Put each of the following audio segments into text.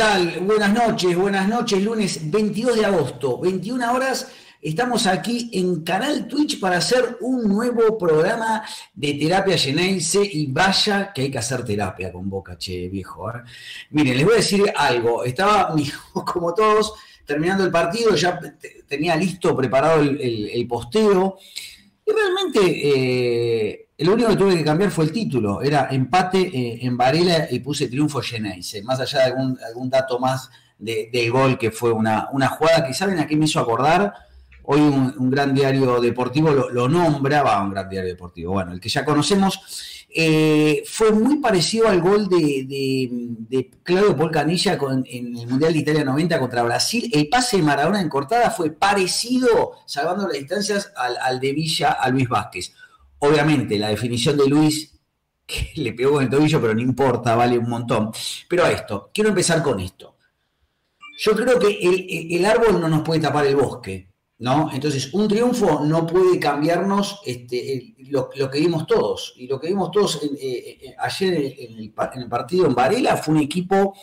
Buenas noches, buenas noches, lunes 22 de agosto, 21 horas. Estamos aquí en Canal Twitch para hacer un nuevo programa de terapia Geneise y vaya que hay que hacer terapia con Boca, che, viejo. ¿eh? Miren, les voy a decir algo. Estaba, como todos, terminando el partido, ya tenía listo, preparado el, posteo. Y realmente eh, lo único que tuve que cambiar fue el título, era empate eh, en Varela y puse triunfo Geneise, más allá de algún, dato más del gol que fue una, una, jugada que saben a qué me hizo acordar. Hoy un, gran diario deportivo lo, nombra, va, un gran diario deportivo, bueno, el que ya conocemos, eh, fue muy parecido al gol de, Claudio Polcanilla en el Mundial de Italia 90 contra Brasil. El pase de Maradona en cortada fue parecido, salvando las distancias, al, al de Villa a Luis Vázquez Obviamente, la definición de Luis, que le pegó con el tobillo, pero no importa, vale un montón. Pero a esto, quiero empezar con esto. Yo creo que el, árbol no nos puede tapar el bosque, ¿no? Entonces, un triunfo no puede cambiarnos este, lo, que vimos todos. Y lo que vimos todos eh, eh, ayer el, en el partido en Varela fue un equipo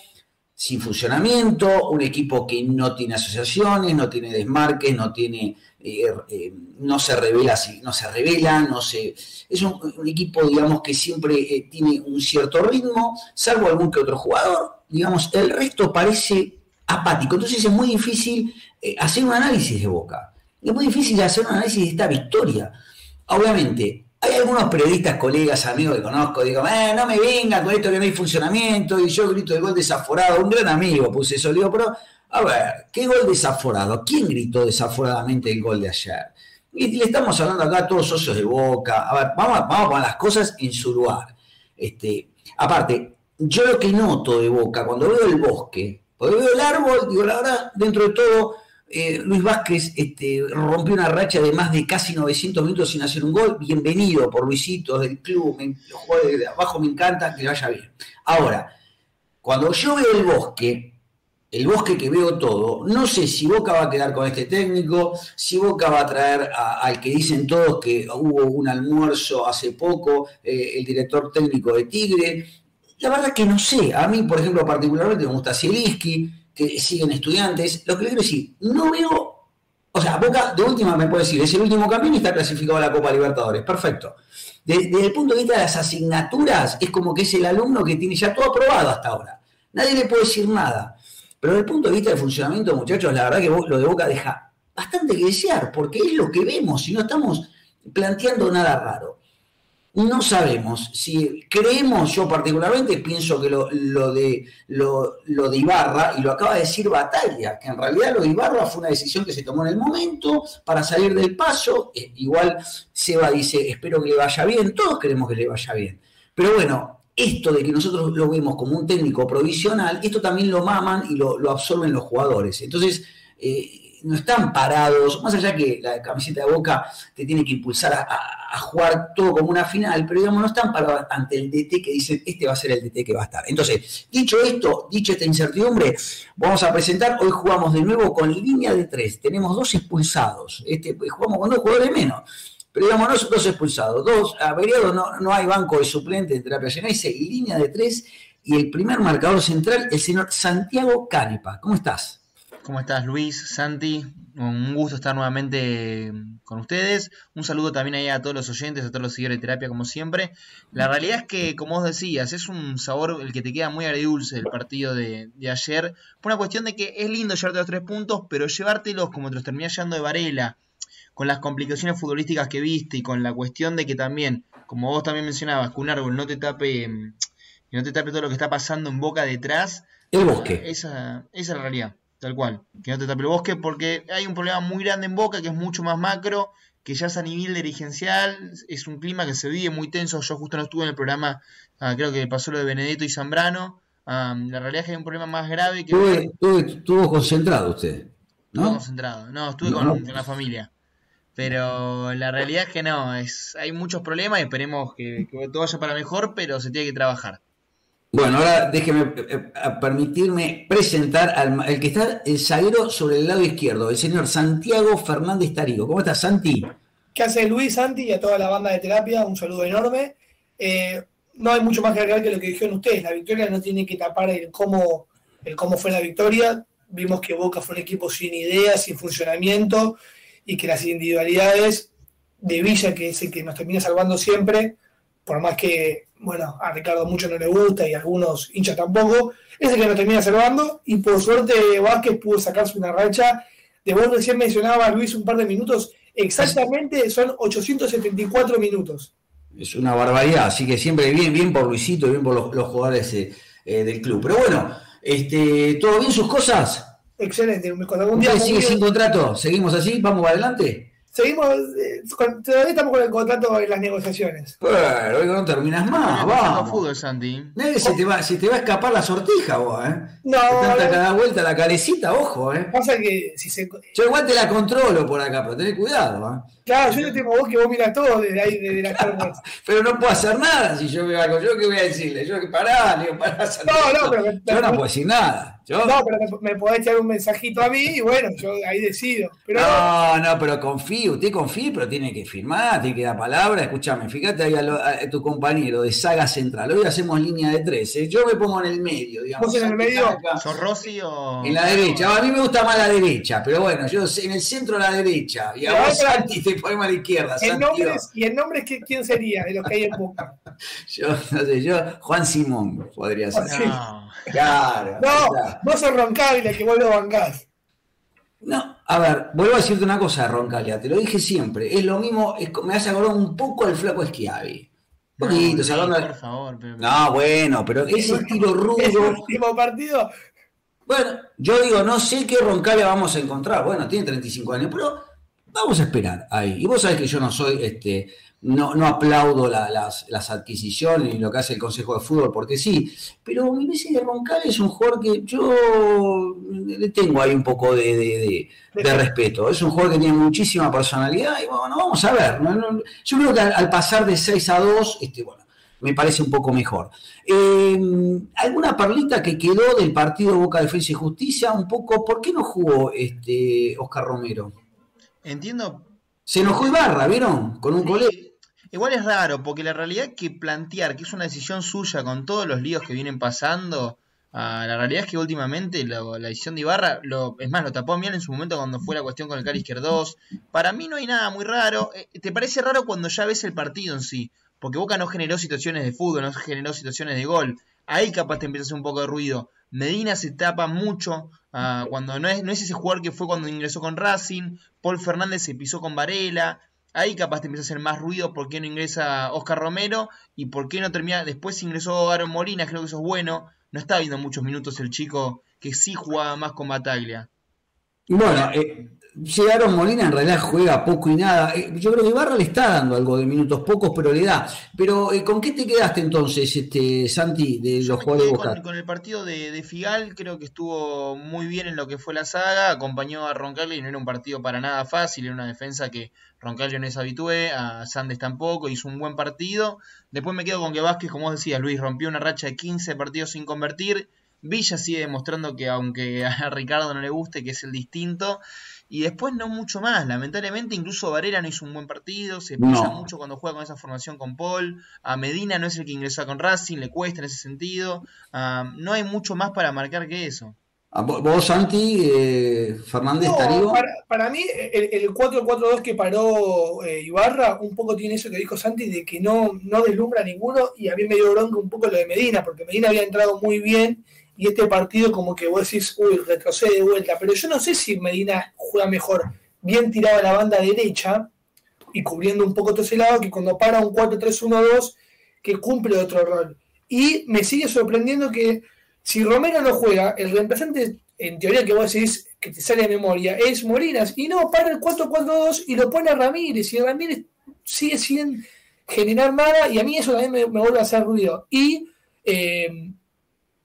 sin funcionamiento, un equipo que no tiene asociaciones, no tiene desmarques, no tiene eh, eh, no se revela, no se revela, no se, es un, equipo, digamos, que siempre eh, tiene un cierto ritmo, salvo algún que otro jugador, digamos, el resto parece apático. Entonces es muy difícil hacer un análisis de Boca. Es muy difícil hacer un análisis de esta victoria. Obviamente, hay algunos periodistas, colegas, amigos que conozco, digo, no me venga con esto que no hay funcionamiento, y yo grito el gol desaforado, un gran amigo puse eso, digo, pero a ver, ¿qué gol desaforado? ¿Quién gritó desaforadamente el gol de ayer? Y le estamos hablando acá a todos socios de Boca. A ver, vamos, vamos a poner las cosas en su lugar. Este, aparte, yo lo que noto de Boca, cuando veo el bosque, cuando veo el árbol, digo, la verdad, dentro de todo, eh, Luis Vázquez este, rompió una racha de más de casi 900 minutos sin hacer un gol. Bienvenido por Luisito del club, los jugadores de abajo me encanta, que vaya bien. Ahora, cuando yo veo el bosque, el bosque que veo todo, no sé si Boca va a quedar con este técnico, si Boca va a traer al que dicen todos que hubo un almuerzo hace poco, eh, el director técnico de Tigre. La verdad que no sé. A mí, por ejemplo, particularmente me gusta Zielinski, que siguen estudiantes. Lo que le quiero decir, no veo. O sea, Boca de última me puede decir, es el último campeón y está clasificado a la Copa Libertadores. Perfecto. Desde el punto de vista de las asignaturas, es como que es el alumno que tiene ya todo aprobado hasta ahora. Nadie le puede decir nada. Pero desde el punto de vista del funcionamiento, muchachos, la verdad que lo de Boca deja bastante que desear, porque es lo que vemos y no estamos planteando nada raro. No sabemos si creemos, yo particularmente pienso que lo, de, lo, de Ibarra, y lo acaba de decir Batalla, que en realidad lo de Ibarra fue una decisión que se tomó en el momento para salir del paso. Eh, igual Seba dice, espero que le vaya bien, todos queremos que le vaya bien. Pero bueno, esto de que nosotros lo vemos como un técnico provisional, esto también lo maman y lo, absorben los jugadores. Entonces, eh, no están parados, más allá que la camiseta de Boca te tiene que impulsar a, jugar todo como una final, pero digamos, no están parados ante el DT que dicen, este va a ser el DT que va a estar. Entonces, dicho esto, dicho esta incertidumbre, vamos a presentar, hoy jugamos de nuevo con línea de tres, tenemos dos expulsados, este, jugamos con dos jugadores menos pero digamos, no, dos expulsados, dos averiados, no, no hay banco de suplente de terapia y línea de tres, y el primer marcador central, el señor Santiago Canepa. ¿Cómo estás? ¿Cómo estás, Luis? Santi, un gusto estar nuevamente con ustedes. Un saludo también ahí a todos los oyentes, a todos los seguidores de terapia, como siempre. La realidad es que, como vos decías, es un sabor el que te queda muy agridulce el partido de, ayer. Por una cuestión de que es lindo llevarte los tres puntos, pero llevártelos como te los terminás llevando de Varela, con las complicaciones futbolísticas que viste y con la cuestión de que también, como vos también mencionabas, que un árbol no te tape, mm, no te tape todo lo que está pasando en boca detrás. El bosque. Esa, esa es la realidad, tal cual. Que no te tape el bosque porque hay un problema muy grande en boca que es mucho más macro, que ya es a nivel dirigencial, es un clima que se vive muy tenso. Yo justo no estuve en el programa, ah, creo que pasó lo de Benedetto y Zambrano, la realidad es que hay un problema más grave que... Estuvo, concentrado usted. ¿no? Estuvo concentrado, no, estuve con, la familia. Pero la realidad es que no, es, hay muchos problemas y esperemos que, que todo vaya para mejor, pero se tiene que trabajar. Bueno, ahora déjeme eh, permitirme presentar al el que está el zaguero sobre el lado izquierdo, el señor Santiago Fernández Tarigo. ¿Cómo estás, Santi? ¿Qué hace Luis, Santi y a toda la banda de terapia? Un saludo enorme. Eh, no hay mucho más que agregar que lo que dijeron ustedes. La victoria no tiene que tapar el cómo, el cómo fue la victoria. Vimos que Boca fue un equipo sin ideas, sin funcionamiento y que las individualidades de Villa, que es el que nos termina salvando siempre, por más que bueno, a Ricardo mucho no le gusta y a algunos hinchas tampoco, es el que nos termina salvando y por suerte Vázquez pudo sacarse una racha. De vos recién mencionaba Luis un par de minutos, exactamente son 874 minutos. Es una barbaridad, así que siempre bien, bien por Luisito, bien por los, jugadores eh, eh, del club. Pero bueno, este, ¿todo bien sus cosas? Excelente, algún día sigue sin contrato? ¿Seguimos así? ¿Vamos para adelante? Seguimos, eh, todavía estamos con el contrato en las negociaciones. Pero hoy no terminas más, vamos. fútbol, Santi. se te, va, se te va a escapar la sortija vos, ¿eh? No. Tanta cada vuelta la carecita, ojo, ¿eh? Pasa que si se... Yo igual te la controlo por acá, pero tenés cuidado, ¿eh? Claro, yo no tengo vos que vos miras todo desde ahí, desde la cámara. pero no puedo hacer nada si yo veo algo. ¿Yo qué voy a decirle? Yo que pará, digo, pará. No, no, pero... Yo no puedo decir nada. No, pero me, podés echar un mensajito a mí y bueno, yo ahí decido. no, no, pero confío, usted confía, pero tiene que firmar, tiene que dar palabra. Escúchame, fíjate ahí a, tu compañero de Saga Central. Hoy hacemos línea de tres, ¿eh? yo me pongo en el medio, digamos. ¿Vos en el medio? ¿Sos Rossi o.? En la derecha, a mí me gusta más la derecha, pero bueno, yo en el centro a la derecha. Y a vos, Santi, te ponemos a la izquierda. ¿Y el nombre es quién sería de los que hay en Boca? yo, no sé, yo, Juan Simón podría ser. No. Claro. No, Vos sos Roncaglia, que vuelvo a bancar. No, a ver, vuelvo a decirte una cosa, Roncaglia, te lo dije siempre. Es lo mismo, me hace acordar un poco al flaco Schiavi. Un poquito, no, por favor, No, bueno, pero ese estilo rudo. ¿Es el último partido? Bueno, yo digo, no sé qué Roncaglia vamos a encontrar. Bueno, tiene 35 años, pero vamos a esperar ahí. Y vos sabés que yo no soy este no, no aplaudo las, las, adquisiciones y lo que hace el Consejo de Fútbol, porque sí, pero mi veces de Roncal es un jugador que yo le tengo ahí un poco de, respeto. Es un jugador que tiene muchísima personalidad y bueno, vamos a ver. yo creo que al, pasar de 6 a 2, este, bueno, me parece un poco mejor. Eh, ¿Alguna perlita que quedó del partido Boca Defensa y Justicia? Un poco, ¿por qué no jugó este Oscar Romero? Entiendo. Se enojó Ibarra, ¿vieron? Con un colega. Igual es raro, porque la realidad que plantear que es una decisión suya con todos los líos que vienen pasando, ah, la realidad es que últimamente la decisión de Ibarra, lo, es más, lo tapó bien en su momento cuando fue la cuestión con el Cari Izquierdos. Para mí no hay nada muy raro. Eh, ¿Te parece raro cuando ya ves el partido en sí? Porque Boca no generó situaciones de fútbol, no generó situaciones de gol. Ahí capaz te empieza a hacer un poco de ruido. Medina se tapa mucho ah, cuando no es, no es ese jugador que fue cuando ingresó con Racing. Paul Fernández se pisó con Varela. Ahí capaz te empieza a hacer más ruido por qué no ingresa Oscar Romero y por qué no termina. Después ingresó Aaron Molina, creo que eso es bueno. No está viendo muchos minutos el chico que sí jugaba más con Bataglia. Bueno, eh, Aaron Molina en realidad juega poco y nada. Eh, yo creo que Ibarra le está dando algo de minutos pocos, pero le da. Pero eh, ¿con qué te quedaste entonces, este Santi, de los jugadores de Boca? Con, el partido de, Figal, creo que estuvo muy bien en lo que fue la saga, acompañó a Roncalli y no era un partido para nada fácil, era una defensa que Roncalli no es habitué, a Sandes tampoco, hizo un buen partido. Después me quedo con que Vázquez, como vos decías, Luis, rompió una racha de 15 partidos sin convertir. Villa sigue demostrando que aunque a Ricardo no le guste, que es el distinto. Y después no mucho más. Lamentablemente, incluso Varela no hizo un buen partido. Se pisa mucho cuando juega con esa formación con Paul. A Medina no es el que ingresó con Racing, le cuesta en ese sentido. Ah, no hay mucho más para marcar que eso. ¿Vos, Santi, eh, Fernández, no, para, mí, el, 4-4-2 que paró eh, Ibarra, un poco tiene eso que dijo Santi, de que no, no deslumbra ninguno. Y a mí me dio bronca un poco lo de Medina, porque Medina había entrado muy bien y este partido como que vos decís, uy, retrocede de vuelta, pero yo no sé si Medina juega mejor bien tirado a la banda derecha y cubriendo un poco todo ese lado que cuando para un 4-3-1-2 que cumple otro rol. Y me sigue sorprendiendo que si Romero no juega, el reemplazante, en teoría que vos decís que te sale de memoria, es Morinas, y no, para el 4-4-2 y lo pone a Ramírez, y Ramírez sigue sin generar nada, y a mí eso también me, vuelve a hacer ruido. Y eh,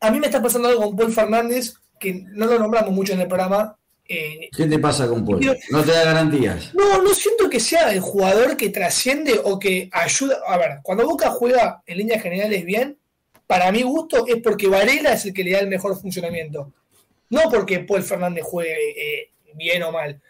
a mí me está pasando algo con Paul Fernández, que no lo nombramos mucho en el programa. Eh, ¿Qué te pasa con Paul? No te da garantías. No, no siento que sea el jugador que trasciende o que ayuda. A ver, cuando Boca juega en líneas generales bien, para mi gusto es porque Varela es el que le da el mejor funcionamiento. No porque Paul Fernández juegue eh, bien o mal.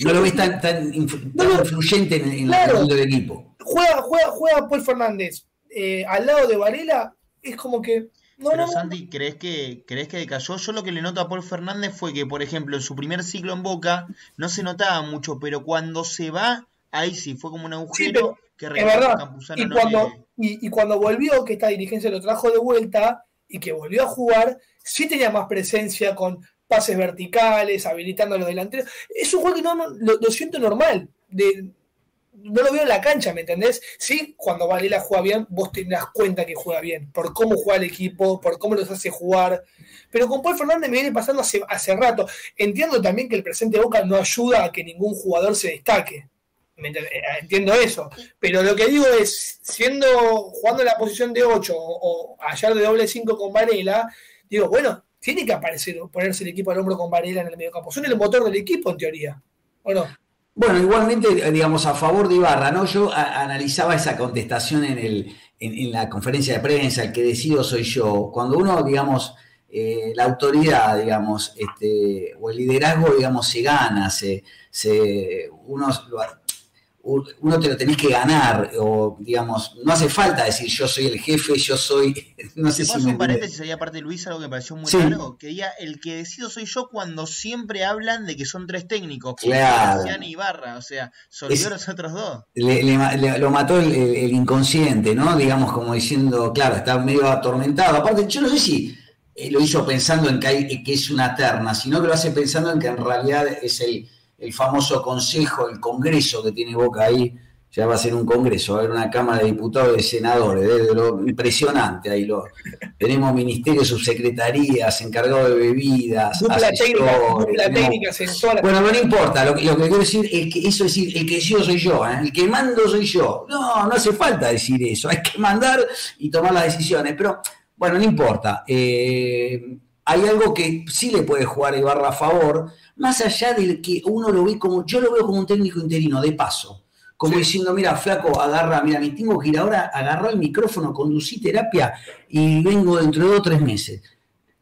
No lo ves tan, influyente en, el del equipo. Juega, juega, juega Paul Fernández eh, al lado de Varela, es como que pero Santi, ¿crees que, ¿crees que decayó? Yo lo que le noto a Paul Fernández fue que, por ejemplo, en su primer ciclo en Boca no se notaba mucho, pero cuando se va, ahí sí, fue como un agujero que es verdad. Y cuando, y, cuando volvió, que esta dirigencia lo trajo de vuelta y que volvió a jugar, sí tenía más presencia con pases verticales, habilitando a los delanteros. Es un juego que no, lo, lo siento normal. De, no lo veo en la cancha, ¿me entendés? Sí, cuando Varela juega bien, vos te das cuenta que juega bien, por cómo juega el equipo, por cómo los hace jugar. Pero con Paul Fernández me viene pasando hace, hace rato. Entiendo también que el presente Boca no ayuda a que ningún jugador se destaque. Entiendo eso. Pero lo que digo es, siendo, jugando en la posición de 8 o, allá de doble 5 con Varela, digo, bueno, tiene que aparecer, ponerse el equipo al hombro con Varela en el medio campo. Son el motor del equipo, en teoría. ¿O no? Bueno, igualmente, digamos, a favor de Ibarra, ¿no? Yo analizaba esa contestación en, el, en, la conferencia de prensa, el que decido soy yo. Cuando uno, digamos, eh, la autoridad, digamos, este, o el liderazgo, digamos, se gana, se, se uno uno te lo tenés que ganar, o digamos, no hace falta decir yo soy el jefe, yo soy. No sé si. un paréntesis ahí aparte de Luis, algo que me pareció muy raro, que diga el que decido soy yo cuando siempre hablan de que son tres técnicos, claro. y Barra, o sea, son los otros dos. lo mató el, inconsciente, ¿no? Digamos, como diciendo, claro, está medio atormentado. Aparte, yo no sé si eh, lo hizo pensando en que, hay, que es una terna, sino que lo hace pensando en que en realidad es el el famoso consejo, el congreso que tiene Boca ahí, ya va a ser un congreso, va a haber una Cámara de Diputados y de Senadores, de lo impresionante ahí. Lo, tenemos ministerios, subsecretarías, encargados de bebidas, dupla técnica, Bueno, no importa, lo, que quiero decir es que eso es decir, el que yo soy yo, ¿eh? el que mando soy yo. No, no hace falta decir eso, hay que mandar y tomar las decisiones, pero bueno, no importa. Eh, hay algo que sí le puede jugar Ibarra a favor, más allá del que uno lo ve como, yo lo veo como un técnico interino, de paso, como diciendo, mira, flaco, agarra, mira, me tengo que ir ahora, agarrar el micrófono, conducí terapia y vengo dentro de dos o tres meses.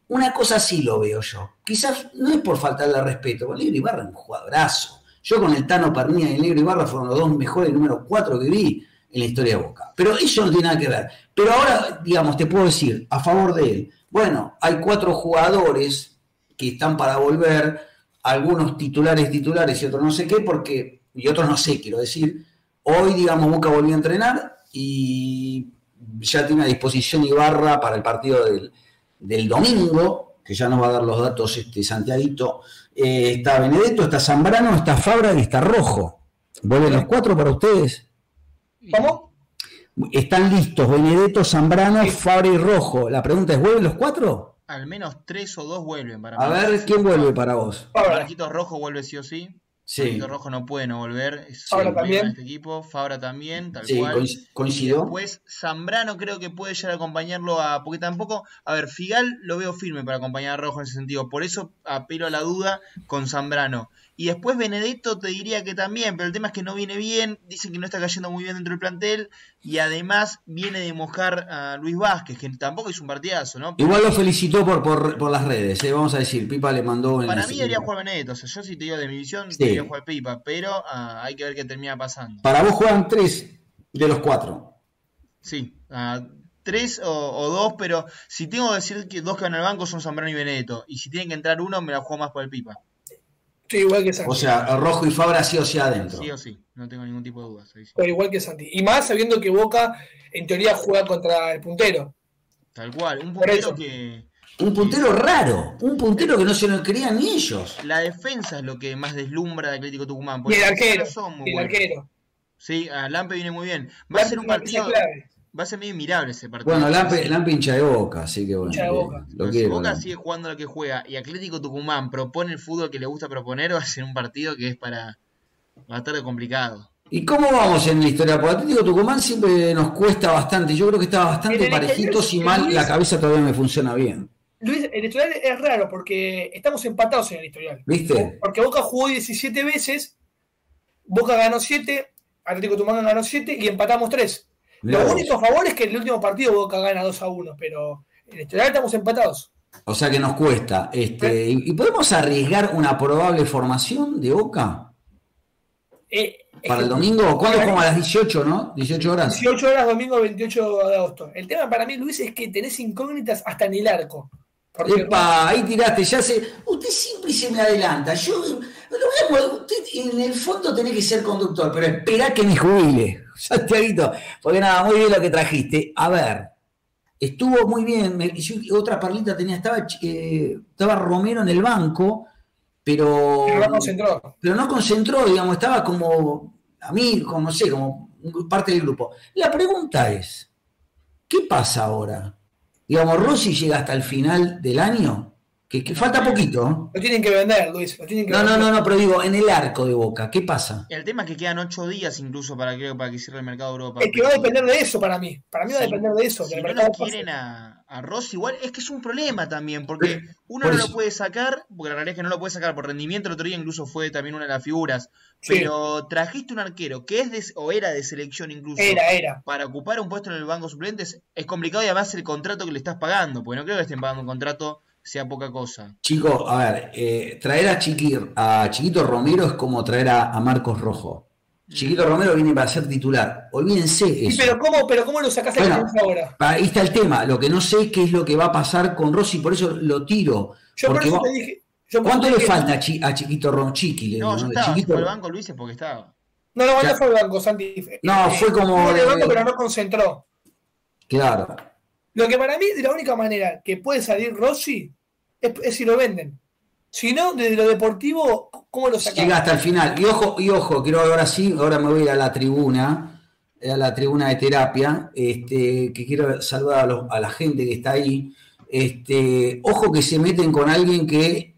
Una cosa así lo veo yo. Quizás no es por faltarle respeto, con Negro Ibarra es un jugadorazo. Yo con el Tano Pernilla y el Negro Ibarra fueron los dos mejores números cuatro que vi en la historia de Boca. Pero eso no tiene nada que ver. Pero ahora, digamos, te puedo decir, a favor de él, bueno, hay cuatro jugadores que están para volver, algunos titulares titulares y otros no sé qué, porque, y otros no sé, quiero decir, hoy, digamos, Boca volvió a entrenar y ya tiene a disposición Ibarra para el partido del, domingo, que ya nos va a dar los datos este Santiaguito. Eh, está Benedetto, está Zambrano, está Fabra y está Rojo. ¿Vuelven los cuatro para ustedes? ¿Cómo? Están listos, Benedetto, Zambrano, Fabra y Rojo. La pregunta es, ¿vuelven los cuatro? al menos tres o dos vuelven para A ver, ¿quién vuelve para vos? Marquitos Rojo vuelve sí o sí. Sí. Rojo no puede no volver. Es Fabra también. Este equipo. Fabra también, tal sí, cual. Coincido. Después Zambrano creo que puede llegar a acompañarlo a. Porque tampoco. A ver, Figal lo veo firme para acompañar a Rojo en ese sentido. Por eso apelo a la duda con Zambrano. Y después Benedetto te diría que también, pero el tema es que no viene bien, dicen que no está cayendo muy bien dentro del plantel y además viene de mojar a Luis Vázquez, que tampoco es un partidazo, ¿no? Igual lo felicitó por, por, las redes, ¿eh? vamos a decir, Pipa le mandó... Para mí debería jugar Benedetto, o sea, yo si te digo de mi visión, debería jugar Pipa, pero ah, hay que ver qué termina pasando. Para vos juegan tres de los cuatro. Sí, uh, tres o, dos, pero si tengo que decir que dos que van al banco son Zambrano y Benedetto, y si tienen que entrar uno, me la juego más por el Pipa igual que Santi. O sea, Rojo y Fabra sí o sí adentro. Sí o sí, no tengo ningún tipo de dudas. igual que Santi. Y más sabiendo que Boca en teoría juega contra el puntero. Tal cual, un puntero que... Un puntero raro, un puntero que no se lo creían ni ellos. La defensa es lo que más deslumbra de Atlético Tucumán. Y el arquero. el arquero. Sí, a Lampe viene muy bien. Va a ser un partido va a ser medio inmirable ese partido. Bueno, Lampe, hincha de boca, así que bueno. Boca. si Boca sigue jugando lo que juega y Atlético Tucumán propone el fútbol que le gusta proponer, va a ser un partido que es para. va a estar complicado. ¿Y cómo vamos en la historia? Porque Atlético Tucumán siempre nos cuesta bastante. Yo creo que está bastante parejito, si mal la cabeza todavía me funciona bien. Luis, el historial es raro porque estamos empatados en el historial. ¿Viste? Porque Boca jugó 17 veces, Boca ganó 7, Atlético Tucumán ganó 7 y empatamos 3. Lo único favor es que en el último partido Boca gana 2 a 1, pero en historial estamos empatados. O sea que nos cuesta. Este, ¿Y podemos arriesgar una probable formación de Boca? Eh, para el domingo, ¿cuándo es como a las 18, no? 18 horas. 18 horas, domingo 28 de agosto. El tema para mí, Luis, es que tenés incógnitas hasta en el arco. Epa, ahí tiraste, ya sé. Usted siempre se me adelanta. Yo en el fondo tenés que ser conductor, pero espera que me jubile, Santiaguito, porque nada, muy bien lo que trajiste. A ver, estuvo muy bien. otra parlita tenía, estaba, eh, estaba Romero en el banco, pero, pero no concentró. Pero no concentró, digamos, estaba como a mí, como no sé, como parte del grupo. La pregunta es, ¿qué pasa ahora? Digamos, Rossi llega hasta el final del año, que, falta poquito. Lo tienen que vender, Luis. no, no, no, no, pero digo, en el arco de Boca, ¿qué pasa? El tema es que quedan ocho días incluso para, creo, para que cierre el mercado de Europa. Es que va a depender de eso para mí. Para mí va a depender de eso. Si no quieren a, a Rossi igual, es que es un problema también, porque uno no lo puede sacar, porque la realidad es que no lo puede sacar por rendimiento. El otro día incluso fue también una de las figuras. Pero trajiste un arquero que es de, o era de selección incluso. Era, era. Para ocupar un puesto en el banco suplentes es complicado y además el contrato que le estás pagando, porque no creo que estén pagando un contrato sea poca cosa. Chicos, a ver, eh, traer a, a Chiquito Romero es como traer a, Marcos Rojo. Mm. Chiquito Romero viene para ser titular. Olvídense eso. pero ¿cómo, pero ¿cómo lo sacaste bueno, ahora? Ahí está el tema. Lo que no sé es qué es lo que va a pasar con Rossi, por eso lo tiro. Yo por eso te dije. ¿Cuánto le falta a, Chiquito Romero? Chiqui, no, yo estaba, Chiquito... fue el banco Luis porque estaba. No, no, no fue el banco, Santi. No, eh, fue como. Fue el banco, pero no concentró. Claro. Lo que para mí, de la única manera que puede salir Rossi es, si lo venden. Si no, desde lo deportivo, ¿cómo lo sacan? Llega hasta el final. Y ojo, y ojo, quiero ahora sí, ahora me voy a la tribuna, a la tribuna de terapia, este, que quiero saludar a, la gente que está ahí. Este, ojo que se meten con alguien que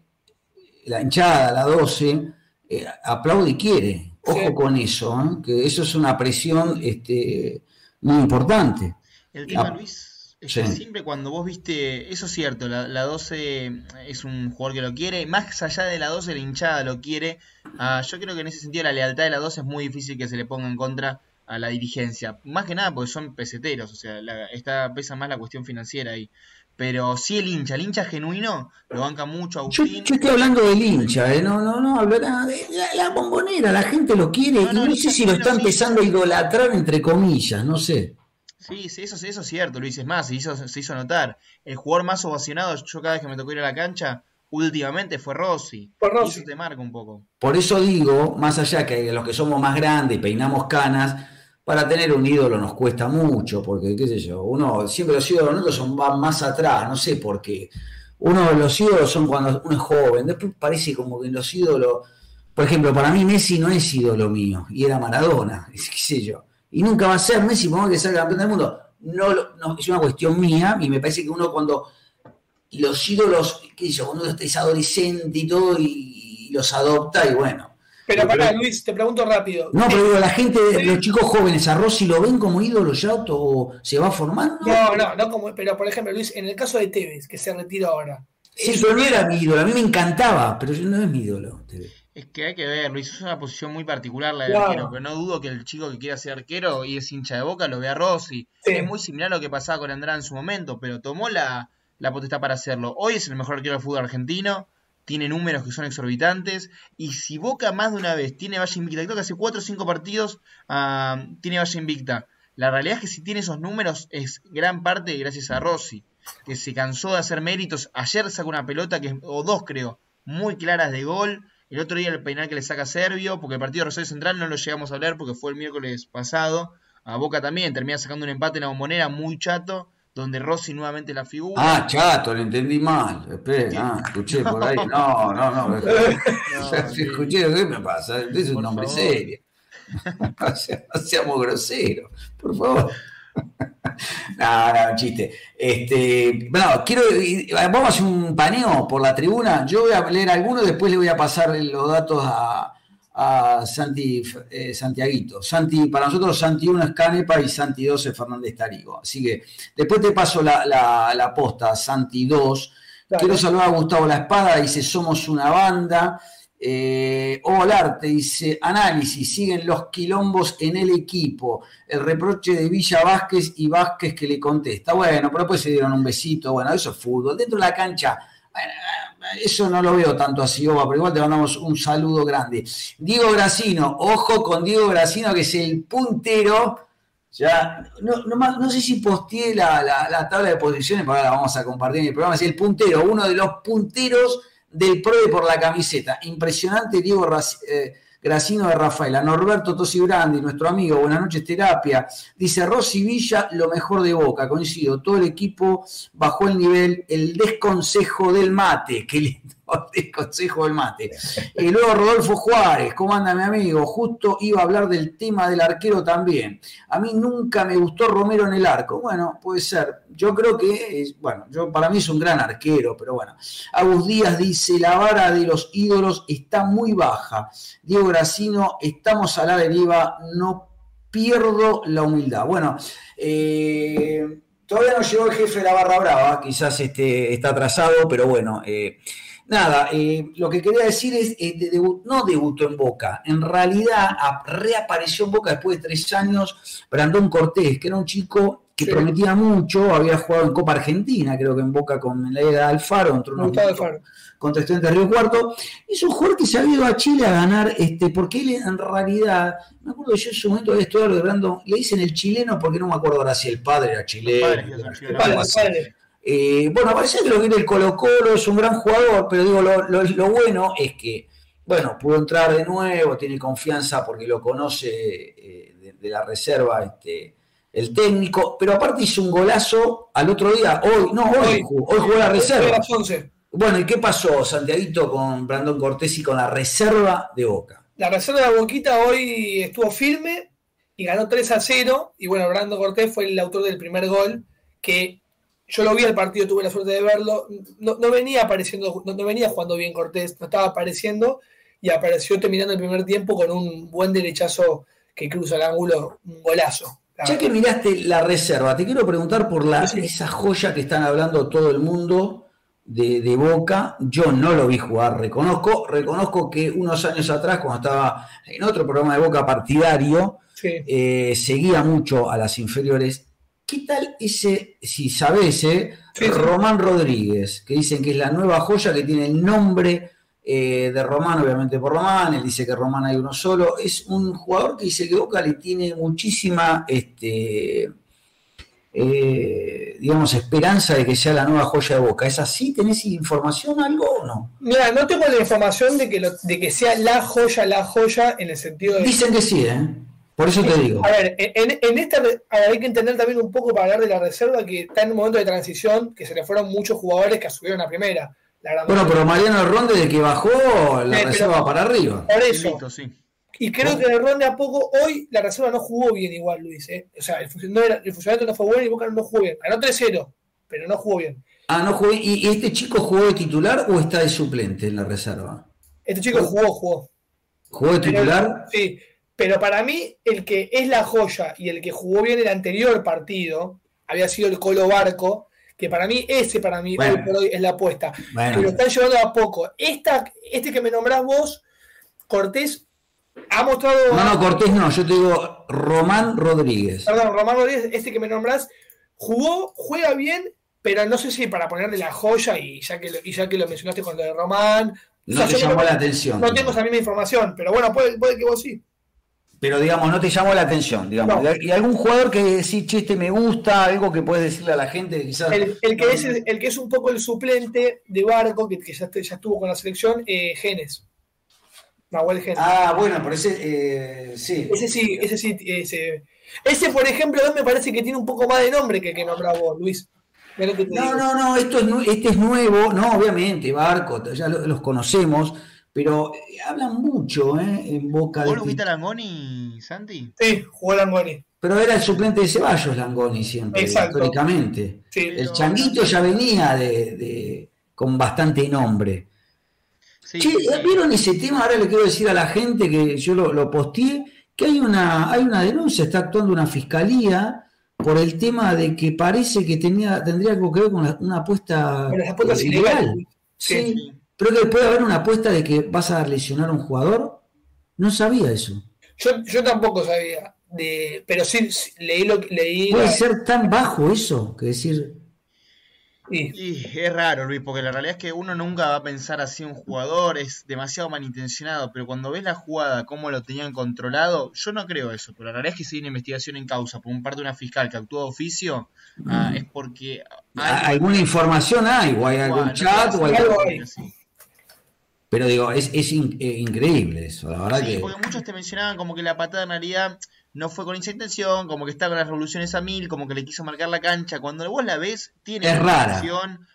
la hinchada, la 12, eh, aplaude y quiere. Ojo con eso, ¿eh? que eso es una presión este, muy importante. El tema, Luis, Siempre cuando vos viste, eso es cierto, la, 12 es un jugador que lo quiere, más allá de la 12 la hinchada lo quiere. Ah, yo creo que en ese sentido la lealtad de la 12 es muy difícil que se le ponga en contra a la dirigencia. Más que nada porque son peseteros, o sea, está, pesa más la cuestión financiera ahí. Pero sí el hincha, el hincha genuino lo banca mucho a Yo, estoy hablando del hincha, ¿eh? no, no, no, hablo nada de la, bombonera, la gente lo quiere y no, sé si lo está empezando a idolatrar entre comillas, no sé. Sí, sí, eso, eso es cierto, Luis. Es más, se hizo, se hizo notar. El jugador más ovacionado, yo cada vez que me tocó ir a la cancha, últimamente fue Rossi. Por Rossi. Y eso te marca un poco. Por eso digo, más allá que los que somos más grandes y peinamos canas, para tener un ídolo nos cuesta mucho, porque, qué sé yo, uno, siempre los ídolos nuestros son, van más atrás, no sé por qué. Uno de los ídolos son cuando uno es joven, después parece como que los ídolos, por ejemplo, para mí Messi no es ídolo mío, y era Maradona, qué sé yo y nunca va a ser Messi, por que sea campeón del mundo. No, es una cuestión mía y me parece que uno cuando los ídolos, qué sé yo, cuando uno es adolescente y todo y, los adopta y bueno. Pero para Luis, te pregunto rápido. No, pero digo, la gente, los chicos jóvenes, a Rossi lo ven como ídolo ya o se va formando. No, no, no como, pero por ejemplo, Luis, en el caso de Tevez, que se retira ahora. Sí, pero no era mi ídolo, a mí me encantaba, pero no es mi ídolo. Tevez. Es que hay que ver, Luis, es una posición muy particular la del arquero, pero no dudo que el chico que quiera ser arquero y es hincha de boca lo vea Rossi. Es muy similar a lo que pasaba con Andrade en su momento, pero tomó la, potestad para hacerlo. Hoy es el mejor arquero del fútbol argentino, tiene números que son exorbitantes, y si Boca más de una vez tiene valla invicta, creo que hace 4 o 5 partidos ah, tiene valla invicta, la realidad es que si tiene esos números es gran parte gracias a Rossi, que se cansó de hacer méritos. Ayer sacó una pelota, que o dos creo, muy claras de gol el otro día el penal que le saca Servio, porque el partido de Rosario Central no lo llegamos a hablar porque fue el miércoles pasado. A Boca también termina sacando un empate en la bombonera muy chato, donde Rossi nuevamente la figura. Ah, chato, lo entendí mal. Espera, ah, escuché por ahí. No, no, no. no, escuché, ¿qué me pasa? Es un nombre serio. no seamos groseros, por favor. no, no, chiste. Este, bueno, quiero, vamos a hacer un paneo por la tribuna. Yo voy a leer algunos, después le voy a pasar los datos a, a Santi eh, Santiaguito. Santi, para nosotros Santi 1 es Canepa y Santi 2 es Fernández Tarigo. Así que después te paso la, la, la posta, Santi 2. Quiero saludar a Gustavo La Espada, dice, somos una banda. Eh, Olarte dice, análisis, siguen los quilombos en el equipo. El reproche de Villa Vázquez y Vázquez que le contesta. Bueno, pero después se dieron un besito. Bueno, eso es fútbol. Dentro de la cancha, eso no lo veo tanto así, Oba, pero igual te mandamos un saludo grande. Diego Gracino, ojo con Diego Gracino, que es el puntero. Ya, no, sé si posteé la, tabla de posiciones, pero ahora la vamos a compartir en el programa. Es el puntero, uno de los punteros del PROE por la camiseta. Impresionante Diego eh, Gracino de Rafaela. Norberto Tosi Grandi, nuestro amigo, buenas noches, terapia. Dice Rosy Villa, lo mejor de Boca, coincido. Todo el equipo bajó el nivel, el desconsejo del mate. Qué lindo el consejo del mate. Y luego Rodolfo Juárez, ¿cómo anda mi amigo? Justo iba a hablar del tema del arquero también. A mí nunca me gustó Romero en el arco. Bueno, puede ser. Yo creo que, bueno, yo, para mí es un gran arquero, pero bueno. Agus Díaz dice, la vara de los ídolos está muy baja. Diego Gracino, estamos a la deriva, no pierdo la humildad. Bueno, eh, todavía no llegó el jefe de la barra brava, quizás este, está atrasado, pero bueno. Eh, Nada, eh, lo que quería decir es, eh, no debutó en Boca, en realidad reapareció en Boca después de tres años Brandón Cortés, que era un chico que prometía mucho, había jugado en Copa Argentina, creo que en Boca con la era de Alfaro, entró Alfaro. contra Estudiantes de Río Cuarto. Es un jugador que se ha ido a Chile a ganar, este, porque él en realidad, me acuerdo yo en su momento había estudiado de Brandon, le dicen el chileno porque no me acuerdo ahora si el padre era chileno. El padre, eh, bueno, parece que lo viene el Colo Colo, es un gran jugador, pero digo, lo, bueno es que, bueno, pudo entrar de nuevo, tiene confianza porque lo conoce eh, de, la reserva este, el técnico, pero aparte hizo un golazo al otro día, hoy, no, hoy, hoy, jugó, la reserva. Bueno, ¿y qué pasó, Santiaguito, con Brandon Cortés y con la reserva de Boca? La reserva de Boquita hoy estuvo firme y ganó 3 a 0, y bueno, Brandon Cortés fue el autor del primer gol, que yo lo vi al partido, tuve la suerte de verlo. No, venía apareciendo, no, venía jugando bien Cortés, no estaba apareciendo y apareció terminando el primer tiempo con un buen derechazo que cruza el ángulo, un golazo. Ya que miraste la reserva, te quiero preguntar por la, esa joya que están hablando todo el mundo de, Boca. Yo no lo vi jugar, reconozco. Reconozco que unos años atrás, cuando estaba en otro programa de Boca partidario, eh, seguía mucho a las inferiores ¿Qué tal ese, si sabes, eh, Román Rodríguez, que dicen que es la nueva joya que tiene el nombre eh, de Román, obviamente por Román, él dice que Román hay uno solo, es un jugador que dice que Boca le tiene muchísima, este, eh, digamos, esperanza de que sea la nueva joya de Boca. ¿Es así? ¿Tenés información algo o no? Mira, no tengo la información de que, de que sea la joya, la joya en el sentido de... Dicen que sí, ¿eh? Por eso te digo. A ver, en, esta hay que entender también un poco para hablar de la reserva que está en un momento de transición que se le fueron muchos jugadores que subieron a primera. bueno, pero Mariano Ronde de que bajó la reserva para arriba. Por eso. Y creo que de Ronde a poco, hoy la reserva no jugó bien igual, Luis. ¿eh? O sea, el, funcionamiento no fue bueno y Boca no jugó bien. Ganó 3-0, pero no jugó bien. Ah, no jugó. ¿Y este chico jugó de titular o está de suplente en la reserva? Este chico jugó, jugó. ¿Jugó de titular? sí, pero para mí, el que es la joya y el que jugó bien el anterior partido había sido el Colo Barco, que para mí, ese para mí hoy por hoy es la apuesta. Pero lo están llevando a poco. Esta, este que me nombrás vos, Cortés, ha mostrado. No, no, Cortés no, yo te digo Román Rodríguez. Perdón, Román Rodríguez, este que me nombrás, jugó, juega bien, pero no sé si para ponerle la joya, y ya que lo, y ya que lo mencionaste con lo de Román. No te llamó la atención. No tengo esa misma información, pero bueno, puede, puede que vos sí pero digamos, no te llamó la atención, digamos. ¿Y algún jugador que decís, che, este me gusta, algo que puedes decirle a la gente? Quizás, el, que es, el, que es un poco el suplente de Barco, que, ya, estuvo con la selección, eh, Genes. Nahuel Genes. Ah, bueno, pero ese, eh, sí. Ese sí, ese sí. Ese, ese, por ejemplo, me parece que tiene un poco más de nombre que el que nombra vos, Luis. No, no, no, esto es, este es nuevo, no, obviamente, Barco, ya los conocemos pero eh, hablan mucho ¿eh? en boca de. ¿Vos lo viste a Langoni, Santi? Sí, jugó Langoni. Pero era el suplente de Ceballos, Langoni, siempre, históricamente. el Changuito ya venía de, con bastante nombre. Sí, ¿vieron ese tema? Ahora le quiero decir a la gente que yo lo, lo posteé, que hay una, hay una denuncia, está actuando una fiscalía por el tema de que parece que tenía, tendría algo que ver con una apuesta eh, ilegal. Sí, sí, pero que puede haber una apuesta de que vas a lesionar a un jugador. No sabía eso. Yo, yo tampoco sabía. De, pero sí, leí lo que leí. Puede ser tan bajo eso que decir. Y es raro, Luis, porque la realidad es que uno nunca va a pensar así un jugador, es demasiado malintencionado, pero cuando ves la jugada, cómo lo tenían controlado, yo no creo eso, pero la realidad es que si hay una investigación en causa por un parte de una fiscal que actuó de oficio, ah, mm. es porque... ¿Alguna información hay? ¿O hay algún chat? o algo Pero digo, es, es eh, increíble eso, la verdad sí, porque muchos te mencionaban como que la patada en realidad no fue con esa intención, como que está con las revoluciones a mil, como que le quiso marcar la cancha. Cuando vos la ves, tiene es rara.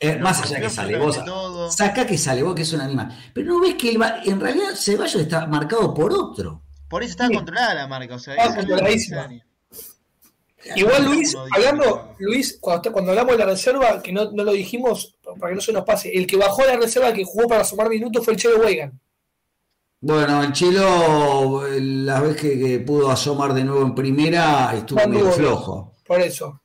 Es más allá que sale vos. Saca que sale vos, que es un animal. Pero no ves que en realidad Ceballos está marcado por otro. Por eso está controlada la marca, o sea, Igual Luis, hablando, Luis, cuando, cuando, hablamos de la reserva, que no, no, lo dijimos, para que no se nos pase, el que bajó la reserva que jugó para sumar minutos fue el Chelo Weigand. Bueno, el Chelo, la vez que, pudo asomar de nuevo en primera, estuvo medio flojo. Por eso.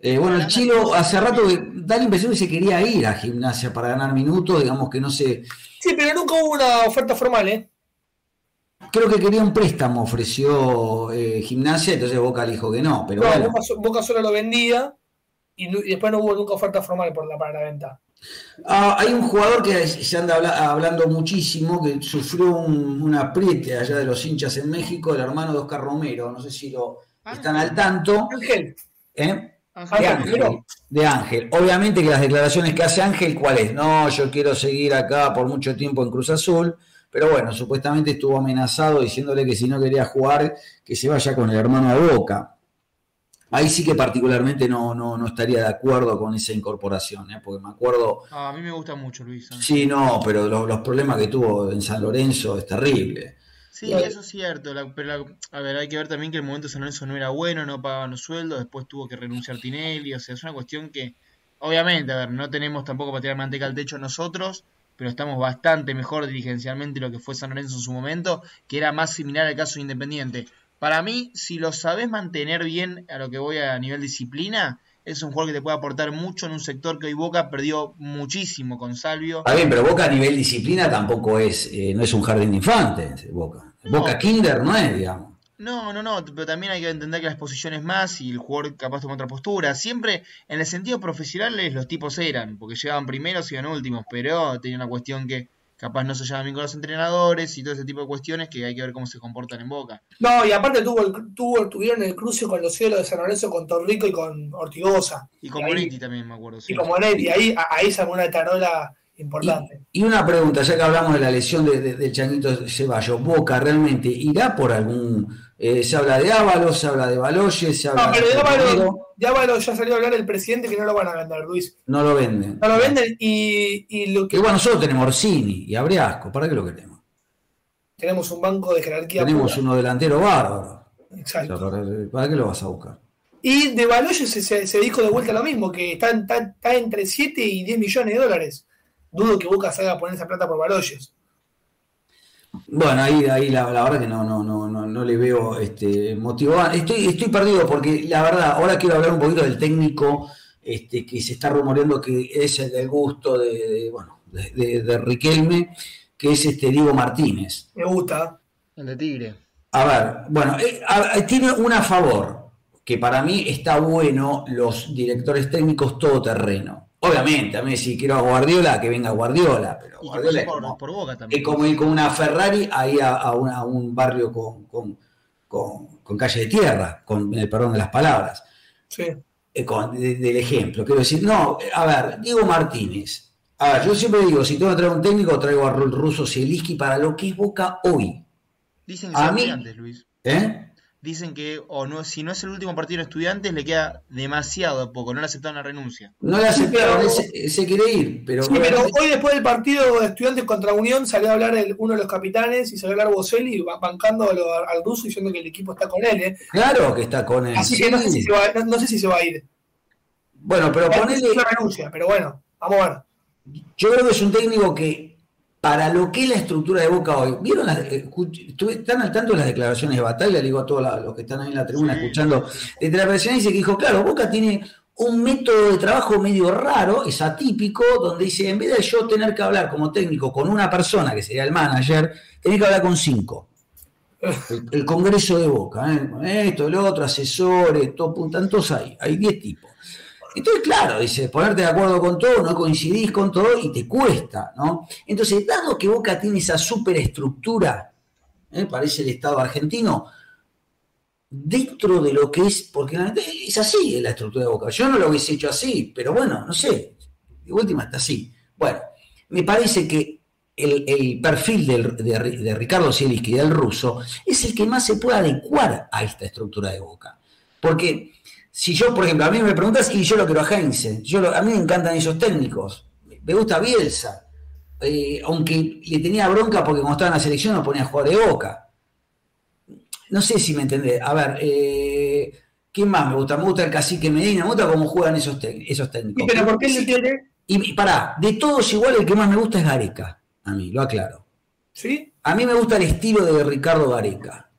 Eh, bueno, el Chilo hace rato da la impresión que se quería ir a gimnasia para ganar minutos, digamos que no sé. Sí, pero nunca hubo una oferta formal, ¿eh? Creo que quería un préstamo, ofreció eh, gimnasia, entonces Boca le dijo que no. Pero no, Boca, solo lo vendía y, después no hubo nunca oferta formal por la, para la venta. Ah, hay un jugador que se anda hablando muchísimo, que sufrió un, apriete allá de los hinchas en México, el hermano de Oscar Romero, no sé si lo están al tanto. Ángel. ¿Eh? De Ángel, de Ángel. Obviamente que las declaraciones que hace Ángel, ¿cuál es? No, yo quiero seguir acá por mucho tiempo en Cruz Azul, pero bueno, supuestamente estuvo amenazado diciéndole que si no quería jugar, que se vaya con el hermano de Boca. Ahí sí que particularmente no, no, no estaría de acuerdo con esa incorporación, ¿eh? porque me acuerdo... Ah, a mí me gusta mucho Luis. Sí, no, pero los, problemas que tuvo en San Lorenzo es terrible. Sí, eso es cierto, pero a ver, hay que ver también que el momento de San Lorenzo no era bueno, no pagaban los sueldos, después tuvo que renunciar Tinelli, o sea, es una cuestión que, obviamente, a ver, no tenemos tampoco para tirar manteca al techo nosotros, pero estamos bastante mejor dirigencialmente lo que fue San Lorenzo en su momento, que era más similar al caso de Independiente. Para mí, si lo sabes mantener bien a lo que voy a nivel disciplina, es un jugador que te puede aportar mucho en un sector que hoy Boca perdió muchísimo con Salvio. Está bien, pero Boca a nivel disciplina tampoco es, eh, no es un jardín de infantes, Boca. Boca Kinder no es, digamos. No, no, no, pero también hay que entender que las posiciones más y el jugador capaz toma otra postura. Siempre en el sentido profesional los tipos eran, porque llegaban primeros y iban últimos, pero tenía una cuestión que capaz no se llevan bien con los entrenadores y todo ese tipo de cuestiones que hay que ver cómo se comportan en Boca. No, y aparte tuvo, el, tuvo tuvieron el cruce con los cielos de San Lorenzo, con Torrico y con Ortigosa. Y con Monetti también, me acuerdo. Y con Monetti, ahí, ahí se una tarola importante. Y, una pregunta, ya que hablamos de la lesión de, de, de Changuito Ceballos, ¿Boca realmente irá por algún eh, se habla de Ábalos, se habla de Baloyes, se habla no, pero de Ábalos, de Ábalos ya salió a hablar el presidente que no lo van a vender, Luis. No lo venden. No lo venden y, y lo que. Igual nosotros tenemos Orsini y Abriasco, ¿para qué lo queremos? Tenemos un banco de jerarquía. Tenemos uno delantero bárbaro. Exacto. ¿para, qué lo vas a buscar? Y de Baloyes se, se, dijo de vuelta lo mismo, que está, está, entre 7 y 10 millones de dólares. Dudo que Boca salga a poner esa plata por Baloyes. Bueno, ahí, ahí la, verdad que no, no, no, no, no le veo este, motivado. Estoy, estoy perdido porque la verdad, ahora quiero hablar un poquito del técnico este, que se está rumoreando que es el del gusto de, bueno, de, Riquelme, que es este Diego Martínez. Me gusta. El de Tigre. A ver, bueno, eh, tiene una a favor, que para mí está bueno los directores técnicos todoterreno. Obviamente, a mí si quiero a Guardiola, que venga Guardiola, pero Guardiola por, Boca también. Es como ir con una Ferrari ahí a, un barrio con, con, calle de tierra, con el perdón de las palabras. Sí. Eh, del ejemplo. Quiero decir, no, a ver, Diego Martínez. A ver, yo siempre digo, si tengo que traer un técnico, traigo a Russo Zielinski para lo que es Boca hoy. Dicen que a mí, antes, Luis. ¿Eh? Dicen que o no, si no es el último partido de estudiantes, le queda demasiado poco, no le aceptaron la renuncia. No le aceptaron, se, quiere ir. Pero, pero hoy después del partido de estudiantes contra Unión salió a hablar uno de los capitanes y salió a hablar Boselli bancando al ruso diciendo que el equipo está con él. ¿eh? Claro que está con él. Así que no sé, si se va, no, sé si se va a ir. Bueno, pero ponele... la renuncia, pero bueno, vamos a ver. Yo creo que es un técnico que para lo que es la estructura de Boca hoy. ¿Vieron las, eh, están al tanto de las declaraciones de batalla? Le digo a todos los que están ahí en la tribuna escuchando de y dice que dijo, claro, Boca tiene un método de trabajo medio raro, es atípico, donde dice, en vez de yo tener que hablar como técnico con una persona, que sería el manager, tenés que hablar con cinco. El, Congreso de Boca, ¿eh? esto, el otro, asesores, todo, tantos hay, hay diez tipos. Entonces, claro, dice, ponerte de acuerdo con todo, no coincidís con todo y te cuesta, ¿no? Entonces, dado que Boca tiene esa superestructura, ¿eh? parece el Estado argentino, dentro de lo que es, porque es así la estructura de Boca. Yo no lo hubiese hecho así, pero bueno, no sé, de última está así. Bueno, me parece que el, perfil de, Ricardo Zielinski y del ruso es el que más se puede adecuar a esta estructura de Boca. Porque si yo, por ejemplo, a mí me preguntas y yo lo quiero a Heinze, yo a mí me encantan esos técnicos, me gusta Bielsa, eh, aunque le tenía bronca porque cuando estaba en la selección no ponía a jugar de Boca. No sé si me entendés. A ver, eh, ¿quién más me gusta? Me gusta el cacique Medina, me gusta cómo juegan esos, esos técnicos. pero por qué tiene? Y pará, de todos igual el que más me gusta es Gareca, a mí, lo aclaro. ¿Sí? A mí me gusta el estilo de Ricardo Gareca.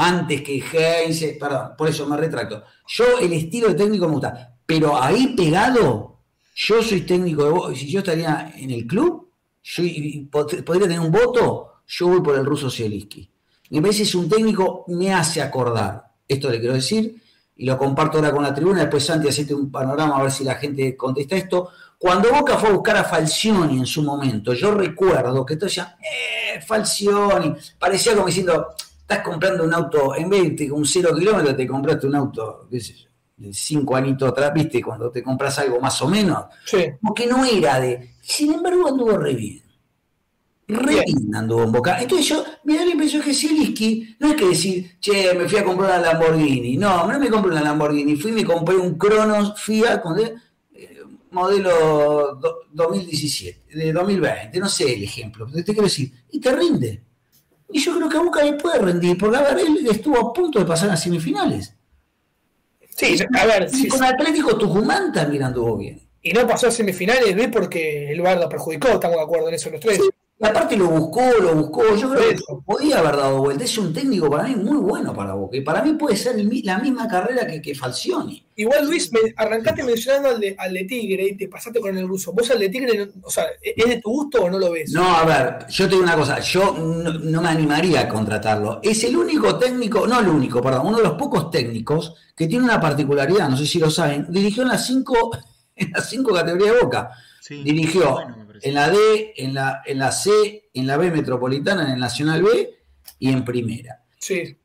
Antes que Heinze, perdón, por eso me retracto. Yo el estilo de técnico me gusta, pero ahí pegado, yo soy técnico de si yo estaría en el club, yo podría tener un voto, yo voy por el ruso Zielinski. Me parece es un técnico, me hace acordar, esto le quiero decir, y lo comparto ahora con la tribuna, después Santi hacete un panorama a ver si la gente contesta esto. Cuando Boca fue a buscar a Falcioni en su momento, yo recuerdo que todos decían, eh, Falcioni, parecía como diciendo, estás comprando un auto, en vez de un cero kilómetro, te compraste un auto, qué sé yo, de cinco añitos atrás, viste, cuando te compras algo más o menos. Sí. Porque no era de. Sin embargo, anduvo re bien. Re bien anduvo en Boca. Entonces yo me da la impresión que Zielinski no es que decir, che, me fui a comprar una Lamborghini. No, no me compré una Lamborghini, fui y me compré un Cronos Fiat con eh, modelo 2017, de 2020, no sé el ejemplo, te quiero decir, y te rinde. Y yo creo que a Boca le puede rendir, porque a ver, él estuvo a punto de pasar a semifinales. Sí, a ver. Y con Atlético Tucumán también anduvo bien. Y no pasó a semifinales, ¿ves? Porque el VAR lo perjudicó, estamos de acuerdo en eso los tres. Y aparte lo buscó, lo buscó. Yo creo que podía haber dado vuelta. Es un técnico para mí muy bueno para Boca. Y para mí puede ser la misma carrera que, que Falcioni. Igual, Luis, me arrancaste mencionando al de, al de, Tigre y te pasaste con el ruso. ¿Vos al de Tigre, o sea, es de tu gusto o no lo ves? No, a ver, yo te digo una cosa. Yo no, me animaría a contratarlo. Es el único técnico, no el único, perdón, uno de los pocos técnicos que tiene una particularidad, no sé si lo saben. Dirigió en las cinco, en las cinco categorías de Boca. Dirigió en la D, en la, en la C, en la B metropolitana, en el Nacional B y en Primera. Sí.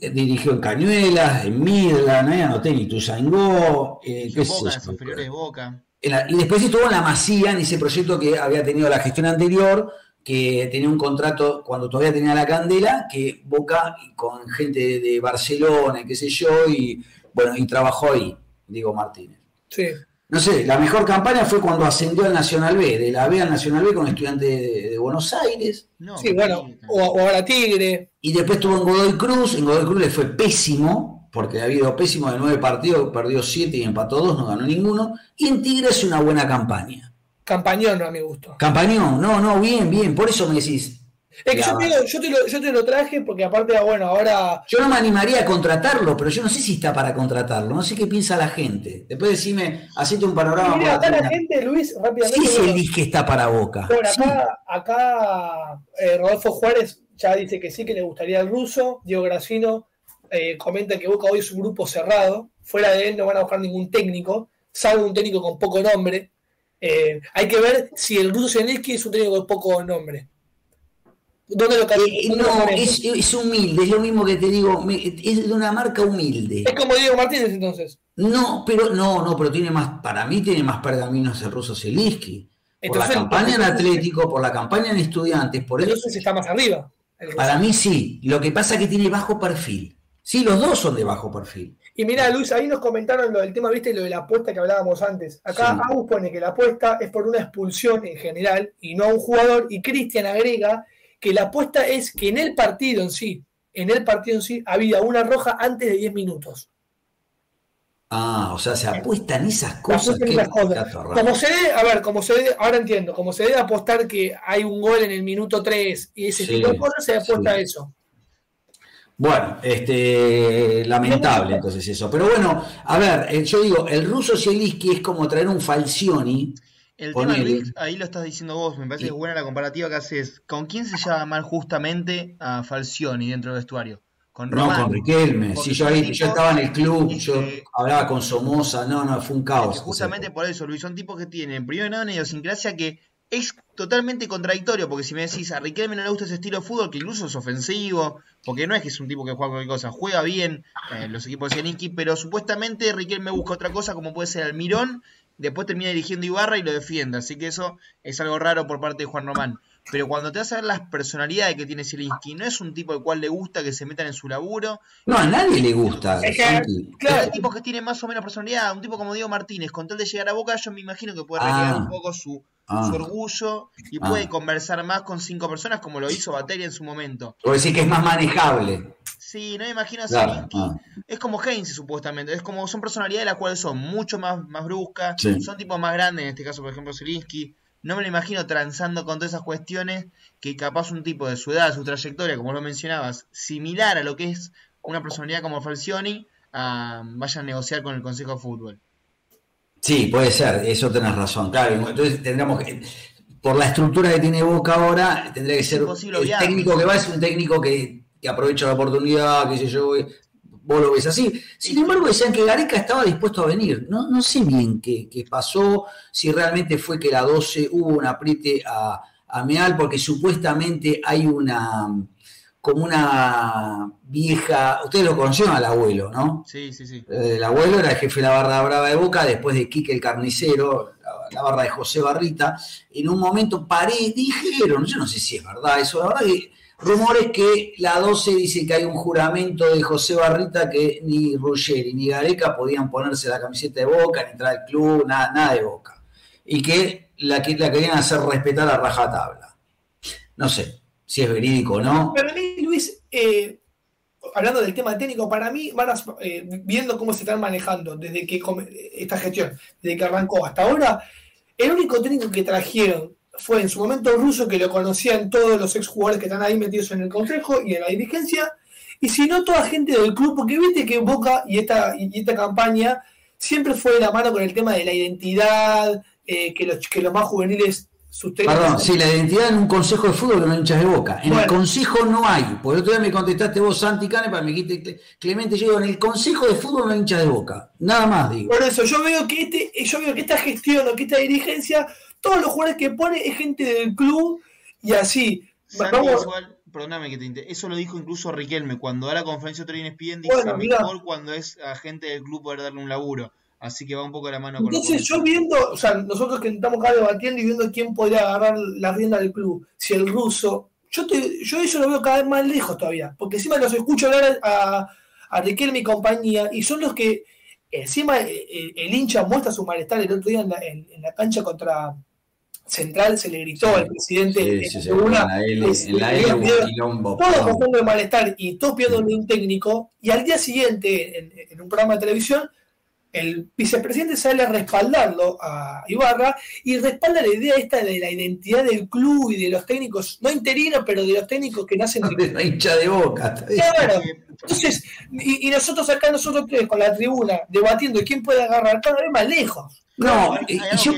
Eh, dirigió en Cañuelas, en Midland, ¿eh? anoté en Ituzaingó, eh, ¿qué Boca, es de Boca. y después estuvo en la Masía, en ese proyecto que había tenido la gestión anterior, que tenía un contrato cuando todavía tenía la candela, que Boca con gente de, Barcelona, qué sé yo, y bueno, y trabajó ahí, Diego Martínez. Sí no sé, la mejor campaña fue cuando ascendió al Nacional B, de la B al Nacional B con estudiantes de, Buenos Aires. sí, bueno, o, ahora Tigre. Y después estuvo en Godoy Cruz, en Godoy Cruz le fue pésimo, porque ha habido pésimo de nueve partidos, perdió siete y empató dos, no ganó ninguno. Y en Tigre es una buena campaña. Campañón, no a mi gusto. Campañón, no, no, bien, bien, por eso me decís, es que yo te, lo, yo, te lo, traje porque aparte, bueno, ahora... Yo no me animaría a contratarlo, pero yo no sé si está para contratarlo, no sé qué piensa la gente. Después decime, hacete un panorama. Mira, acá la gente, Luis, rápidamente... Sí, el que está para Boca. Bueno, acá, acá eh, Rodolfo Juárez ya dice que sí, que le gustaría el ruso. Diego Gracino eh, comenta que Boca hoy es un grupo cerrado. Fuera de él no van a buscar ningún técnico, salvo un técnico con poco nombre. Eh, hay que ver si el ruso Zelensky es un técnico con poco nombre. ¿Dónde lo eh, No, es, humilde, es lo mismo que te digo, es de una marca humilde. Es como Diego Martínez entonces. No, pero no, no, pero tiene más, para mí tiene más pergaminos el ruso Zelinsky. Por la campaña en Atlético, por la campaña en Estudiantes, por eso. Entonces está más arriba. Para mí sí, lo que pasa es que tiene bajo perfil. Sí, los dos son de bajo perfil. Y mira, Luis, ahí nos comentaron lo del tema, viste, lo de la apuesta que hablábamos antes. Acá sí. pone que la apuesta es por una expulsión en general y no a un jugador, y Cristian agrega que la apuesta es que en el partido en sí, en el partido en sí, había una roja antes de 10 minutos. Ah, o sea, se apuestan esas cosas. Como se debe, a ver, como se debe, ahora entiendo, como se debe apostar que hay un gol en el minuto 3 y ese tipo de cosas, se apuesta a eso. Bueno, este, lamentable entonces eso. Pero bueno, a ver, eh, yo digo, el ruso Zielinski es como traer un Falcioni. El tema, Luis, ahí lo estás diciendo vos, me parece que es buena la comparativa que haces. ¿Con quién se llama mal justamente a Falcioni dentro del vestuario? Con no, con Riquelme. Si yo, ahí, yo estaba en el club, yo hablaba con Somoza, no, no, fue un caos. justamente por eso, Luis, son tipos que tienen, primero nada, una idiosincrasia que es totalmente contradictorio, porque si me decís a Riquelme no le gusta ese estilo de fútbol, que incluso es ofensivo, porque no es que es un tipo que juega cualquier cosa, juega bien eh, los equipos de Cianiki, pero supuestamente Riquelme busca otra cosa, como puede ser Almirón, después termina dirigiendo Ibarra y lo defiende, así que eso es algo raro por parte de Juan Román. Pero cuando te vas a ver las personalidades que tiene Zielinski, no es un tipo al cual le gusta que se metan en su laburo. No, a nadie le gusta. Es que, claro, hay tipos que tienen más o menos personalidad. Un tipo como Diego Martínez, con tal de llegar a Boca, yo me imagino que puede recrear ah. un poco su, ah. orgullo y puede ah. conversar más con cinco personas como lo hizo Bateria en su momento. O decir que es más manejable. Sí, no me imagino a Zielinski. Es como Heinz, supuestamente. Es como son personalidades las cuales son mucho más, más bruscas. Son tipos más grandes, en este caso, por ejemplo, Zielinski no me lo imagino transando con todas esas cuestiones que capaz un tipo de su edad, su trayectoria, como lo mencionabas, similar a lo que es una personalidad como Falcioni, uh, vaya a negociar con el Consejo de Fútbol. Sí, puede ser, eso tenés razón. Claro, entonces tendríamos que, por la estructura que tiene Boca ahora, tendría que ser el técnico que va es un técnico que, que aprovecha la oportunidad, que sé yo, vos lo ves así. Sin embargo, decían que Gareca estaba dispuesto a venir. No, no sé bien qué, pasó, si realmente fue que la 12 hubo un apriete a, a Meal, porque supuestamente hay una como una vieja, ustedes lo conocieron al abuelo, ¿no? Sí, sí, sí. Eh, el abuelo era el jefe de la barra brava de Boca, después de Quique el carnicero, la, barra de José Barrita. En un momento paré, dijeron, yo no sé si es verdad eso, la verdad que Rumores que la 12 dice que hay un juramento de José Barrita que ni Ruggeri ni Gareca podían ponerse la camiseta de Boca, ni entrar al club, nada, nada de Boca. Y que la, la querían hacer respetar a rajatabla. No sé si es verídico o no. Pero mí, Luis, eh, hablando del tema técnico, para mí, eh, viendo cómo se están manejando desde que esta gestión, desde que arrancó hasta ahora, el único técnico que trajeron fue en su momento ruso, que lo conocían todos los exjugadores que están ahí metidos en el consejo y en la dirigencia, y si no toda gente del club, porque viste que Boca y esta, y esta campaña siempre fue de la mano con el tema de la identidad, eh, que, los, que los más juveniles sustentan. Perdón, sí, la identidad en un consejo de fútbol que no hinchas de Boca. En el consejo no hay. Por el otro día me contestaste vos, Santi Cane, para me dijiste Clemente, yo digo, en el consejo de fútbol no hinchas de Boca. Nada más digo. Por eso, yo veo que este, yo veo que esta gestión o que esta dirigencia todos los jugadores que pone es gente del club y así. perdóname que te eso lo dijo incluso Riquelme cuando da la conferencia de ESPN dice bueno, mejor cuando es agente del club poder darle un laburo. Así que va un poco de la mano con Entonces yo viendo, o sea, nosotros que estamos acá debatiendo y viendo quién podría agarrar la rienda del club, si el ruso, yo yo eso lo veo cada vez más lejos todavía, porque encima los escucho hablar a, a Riquelme y compañía, y son los que encima el, eh, eh, el hincha muestra su malestar el otro día en la cancha contra, Central se le gritó al presidente sí, en la L, en la Todo de malestar y todo pidiéndole un técnico. Y al día siguiente, en, un programa de televisión, el vicepresidente sale a respaldarlo a Ibarra y respalda la idea esta de la identidad del club y de los técnicos, no interinos, pero de los técnicos que nacen de la hincha de boca. Claro. Entonces, y, nosotros acá, nosotros tres, con la tribuna, debatiendo quién puede agarrar cada vez más lejos. No, yo,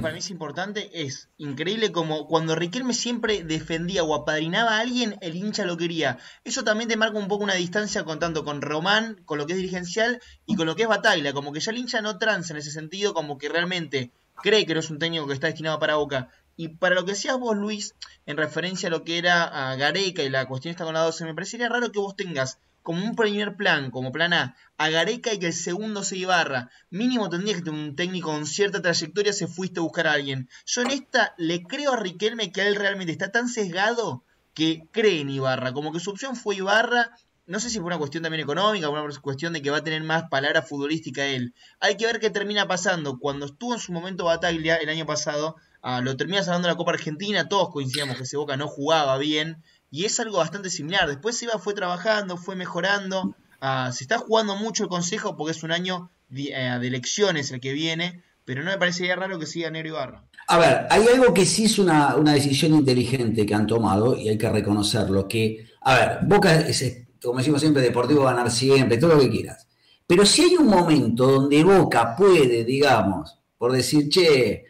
para mí es importante, es increíble como cuando Riquelme siempre defendía o apadrinaba a alguien, el hincha lo quería. Eso también te marca un poco una distancia con tanto con Román, con lo que es dirigencial y con lo que es Bataglia, como que ya el hincha no transa en ese sentido, como que realmente cree que no es un técnico que está destinado para Boca. Y para lo que decías vos, Luis, en referencia a lo que era a Gareca y la cuestión está con la 12, me parecería raro que vos tengas como un primer plan, como plan A, a Gareca y que el segundo se Ibarra. Mínimo tendría que tener un técnico con cierta trayectoria si fuiste a buscar a alguien. Yo en esta le creo a Riquelme que él realmente está tan sesgado que cree en Ibarra. Como que su opción fue Ibarra. No sé si fue una cuestión también económica, una cuestión de que va a tener más palabra futbolística él. Hay que ver qué termina pasando. Cuando estuvo en su momento Bataglia el año pasado, ah, lo termina salvando la Copa Argentina, todos coincidíamos que ese Boca no jugaba bien y es algo bastante similar. Después iba, fue trabajando, fue mejorando. Ah, se está jugando mucho el consejo porque es un año de elecciones el que viene, pero no me parecería raro que siga Negro Ibarra. A ver, hay algo que sí es una, decisión inteligente que han tomado y hay que reconocerlo, que, a ver, Boca es, como decimos siempre, deportivo ganar siempre, todo lo que quieras. Pero si hay un momento donde Boca puede, digamos, por decir, che,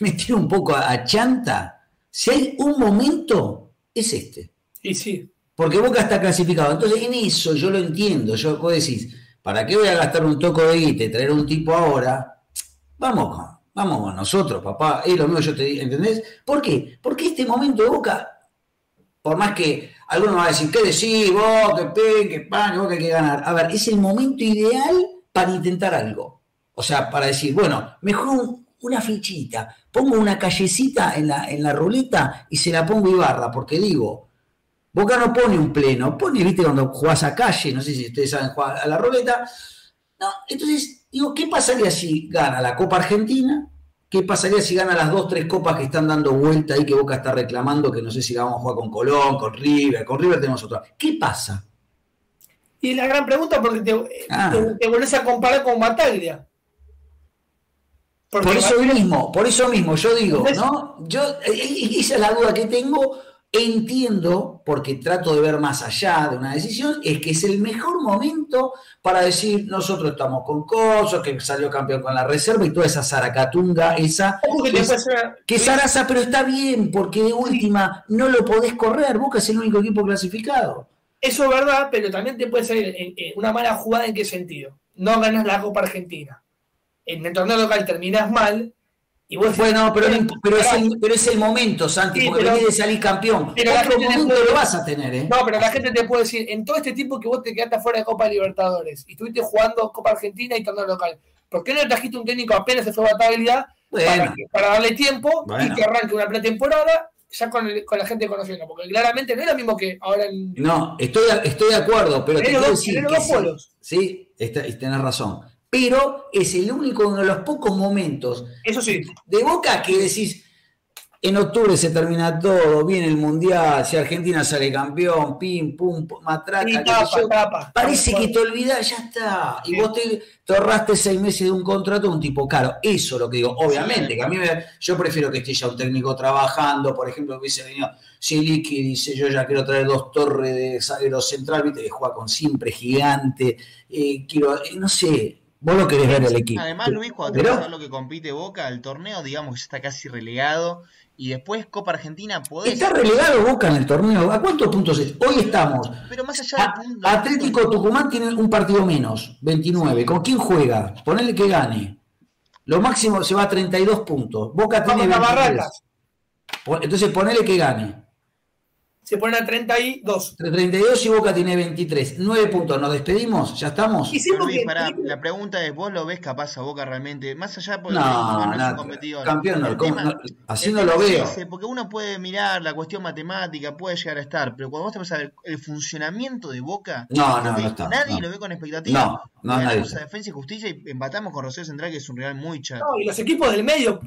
meter un poco a, chanta, si hay un momento, es este. Y sí. Porque Boca está clasificado. Entonces, en eso yo lo entiendo. Yo, vos decís, ¿para qué voy a gastar un toco de guite, traer un tipo ahora? Vamos con, vamos con nosotros, papá. Es lo mismo yo te digo, ¿entendés? ¿Por qué? Porque este momento de Boca, por más que algunos van a decir, ¿qué decís vos? ¿Qué pen? ¿Qué pan? Boca hay que ganar. A ver, es el momento ideal para intentar algo. O sea, para decir, bueno, mejor una fichita, pongo una callecita en la, en la ruleta y se la pongo Ibarra, porque digo, Boca no pone un pleno, pone, viste, cuando jugás a calle, no sé si ustedes saben jugar a la ruleta. No, entonces, digo, ¿qué pasaría si gana la Copa Argentina? ¿Qué pasaría si gana las dos, tres copas que están dando vuelta ahí que Boca está reclamando, que no sé si la vamos a jugar con Colón, con River, con River tenemos otra? ¿Qué pasa? Y la gran pregunta, porque te, ah. te, volvés a comparar con Bataglia. Por eso mismo, por eso mismo, yo digo, ¿no? Yo, eh, eh, esa es la duda que tengo, entiendo, porque trato de ver más allá de una decisión, es que es el mejor momento para decir, nosotros estamos con Coso, que salió campeón con la reserva y toda esa zaracatunga, esa... Que, es Sarasa, pero está bien, porque de última no lo podés correr, Boca es el único equipo clasificado. Eso es verdad, pero también te puede salir una mala jugada en qué sentido. No ganas la Copa Argentina. En el torneo local terminas mal, bueno, pero, pero, es el, pero, es el, momento, Santi, porque pero, de salir campeón. Pero Otro momento lo vas a tener, ¿eh? No, pero la gente te puede decir, en todo este tiempo que vos te quedaste fuera de Copa Libertadores y estuviste jugando Copa Argentina y torneo local, ¿por qué no trajiste un técnico apenas se fue a Bataglia bueno. para, darle tiempo y que arranque una pretemporada ya con, con, la gente conociendo? Porque claramente no es lo mismo que ahora en... No, estoy, estoy de acuerdo, pero te decir que sí, sí, tenés razón pero es el único, uno de los pocos momentos Eso sí. de Boca que decís, en octubre se termina todo, viene el Mundial, si Argentina sale campeón, pim, pum, matraca. Parece que te olvidás, ya está. Y vos te, ahorraste seis meses de un contrato de un tipo caro. Eso es lo que digo. Obviamente, que a mí me, yo prefiero que esté ya un técnico trabajando. Por ejemplo, hubiese venido Siliki y dice, yo ya quiero traer dos torres de zaguero central, viste, que juega con siempre gigante. Eh, quiero, eh, no sé, Vos lo querés ver el equipo. Además, Luis, cuando te lo que compite Boca, el torneo, digamos, ya está casi relegado. Y después Copa Argentina podés. Está relegado Boca en el torneo. ¿A cuántos puntos es? Hoy estamos. Pero más allá del punto. Atlético Tucumán tiene un partido menos, 29. ¿Con quién juega? Ponele que gane. Lo máximo se va a 32 puntos. Boca tiene 23. Entonces ponele que gane se ponen a 32. 32 y Boca tiene 23. 9 puntos. ¿Nos despedimos? ¿Ya estamos? la pregunta es, ¿vos lo ves capaz a Boca realmente? Más allá de no, no, competidor. Campeón, no, así no lo veo. porque uno puede mirar la cuestión matemática, puede llegar a estar, pero cuando vos te vas a ver el funcionamiento de Boca, no, no, no está, nadie lo ve con expectativa. No, no, nadie. defensa y justicia y empatamos con Rosario Central, que es un rival muy chato. No, y los equipos del medio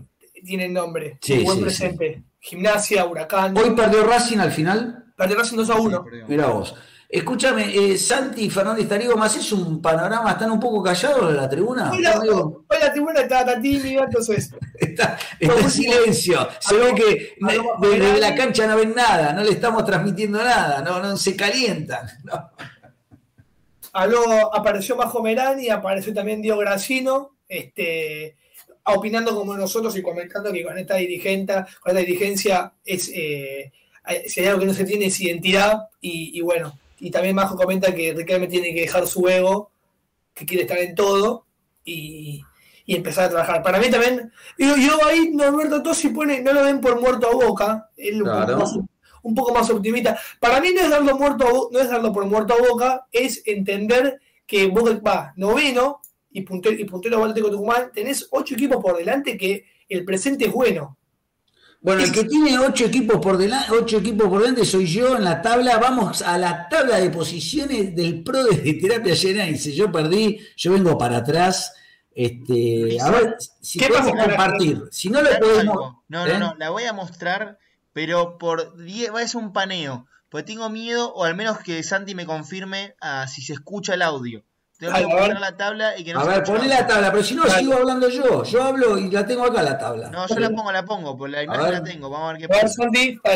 tienen nombre. Sí, buen presente. Gimnasia, Huracán. Hoy perdió Racing al final. Perdió Racing 2 a 1. Mira vos. Escúchame, eh, Santi Fernández Tarigo, ¿más es un panorama? ¿Están un poco callados en la tribuna? Hoy la, hoy la tribuna está tan tímida, entonces. está, está en silencio. Se ve que desde la cancha no ven nada, no le estamos transmitiendo nada, no, no se calientan. No. apareció Majo Merani, apareció también Diego Gracino. Este, opinando como nosotros y comentando que con esta dirigente, con esta dirigencia es eh, si hay algo que no se tiene es identidad y, bueno, y también Majo comenta que Riquelme tiene que dejar su ego, que quiere estar en todo y, empezar a trabajar. Para mí también, yo, yo ahí Norberto Tosi pone, no lo ven por muerto a boca, él un, poco más, optimista. Para mí no es darlo muerto no es darlo por muerto a boca, es entender que Boca va noveno, y puntero, y puntero Atlético Tucumán, tenés ocho equipos por delante que el presente es bueno. Bueno, el que tiene ocho equipos por delante, ocho equipos por delante soy yo en la tabla. Vamos a la tabla de posiciones del pro de terapia Dice, Yo perdí, yo vengo para atrás. Este, a ver si podemos compartir. Si no lo podemos. No, no, ¿eh? no, la voy a mostrar, pero por 10 va a ser un paneo. Porque tengo miedo, o al menos que Santi me confirme a si se escucha el audio Tengo que poner la tabla y que no A ver, poné la tabla, pero si no, sigo hablando yo. Yo hablo y la tengo acá la tabla. No, yo la pongo, la pongo, pues la imagen la tengo. Vamos a ver qué pasa.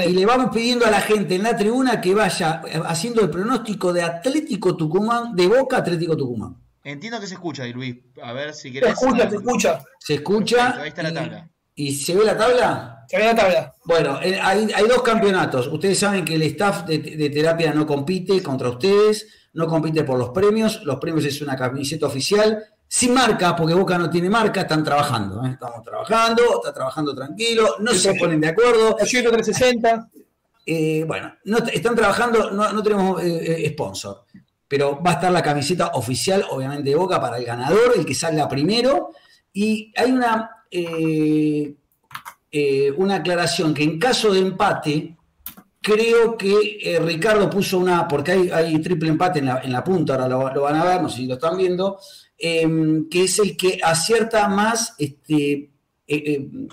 Y le vamos pidiendo a la gente en la tribuna que vaya haciendo el pronóstico de Atlético Tucumán, de Boca Atlético Tucumán. Entiendo que se escucha, Luis. A ver si querés. Se escucha, se escucha. Se escucha. ahí está la tabla. ¿Y se ve la tabla? Tabla. Bueno, eh, hay, dos campeonatos. Ustedes saben que el staff de, terapia no compite contra ustedes, no compite por los premios. Los premios es una camiseta oficial, sin marca, porque Boca no tiene marca, están trabajando. ¿eh? Estamos trabajando, está trabajando tranquilo, no se ponen de acuerdo. 360. Eh, bueno, no, están trabajando, no, no tenemos sponsor, pero va a estar la camiseta oficial, obviamente, de Boca para el ganador, el que salga primero. Y hay una eh, eh, una aclaración que en caso de empate, creo que eh, Ricardo puso una, porque hay, triple empate en la, punta, ahora lo, van a ver, no sé si lo están viendo, em, que es el que acierta más este,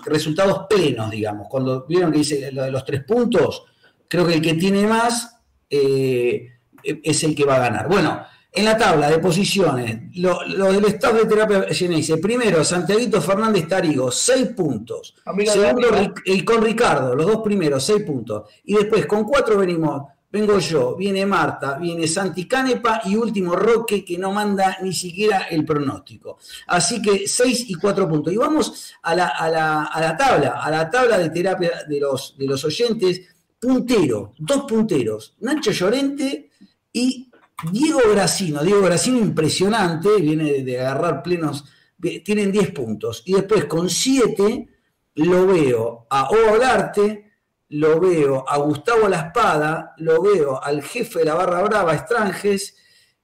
resultados plenos, digamos. Cuando vieron que dice lo de los tres puntos, creo que el que tiene más es el que va a ganar. Bueno, en la tabla de posiciones, lo, del staff de terapia dice primero, Santiago Fernández Tarigo, 6 puntos. Segundo, y con Ricardo, los dos primeros, 6 puntos. Y después, con cuatro venimos, vengo yo, viene Marta, viene Santi Canepa y último Roque, que no manda ni siquiera el pronóstico. Así que 6 y 4 puntos. Y vamos a la, a, la, a la, tabla, a la tabla de terapia de los, de los oyentes. Puntero, dos punteros, Nacho Llorente y Diego Gracino, Diego Gracino impresionante, viene de agarrar plenos, tienen 10 puntos. Y después con 7 lo veo a Ovalarte, lo veo a Gustavo La Espada, lo veo al jefe de la barra brava, Estranges,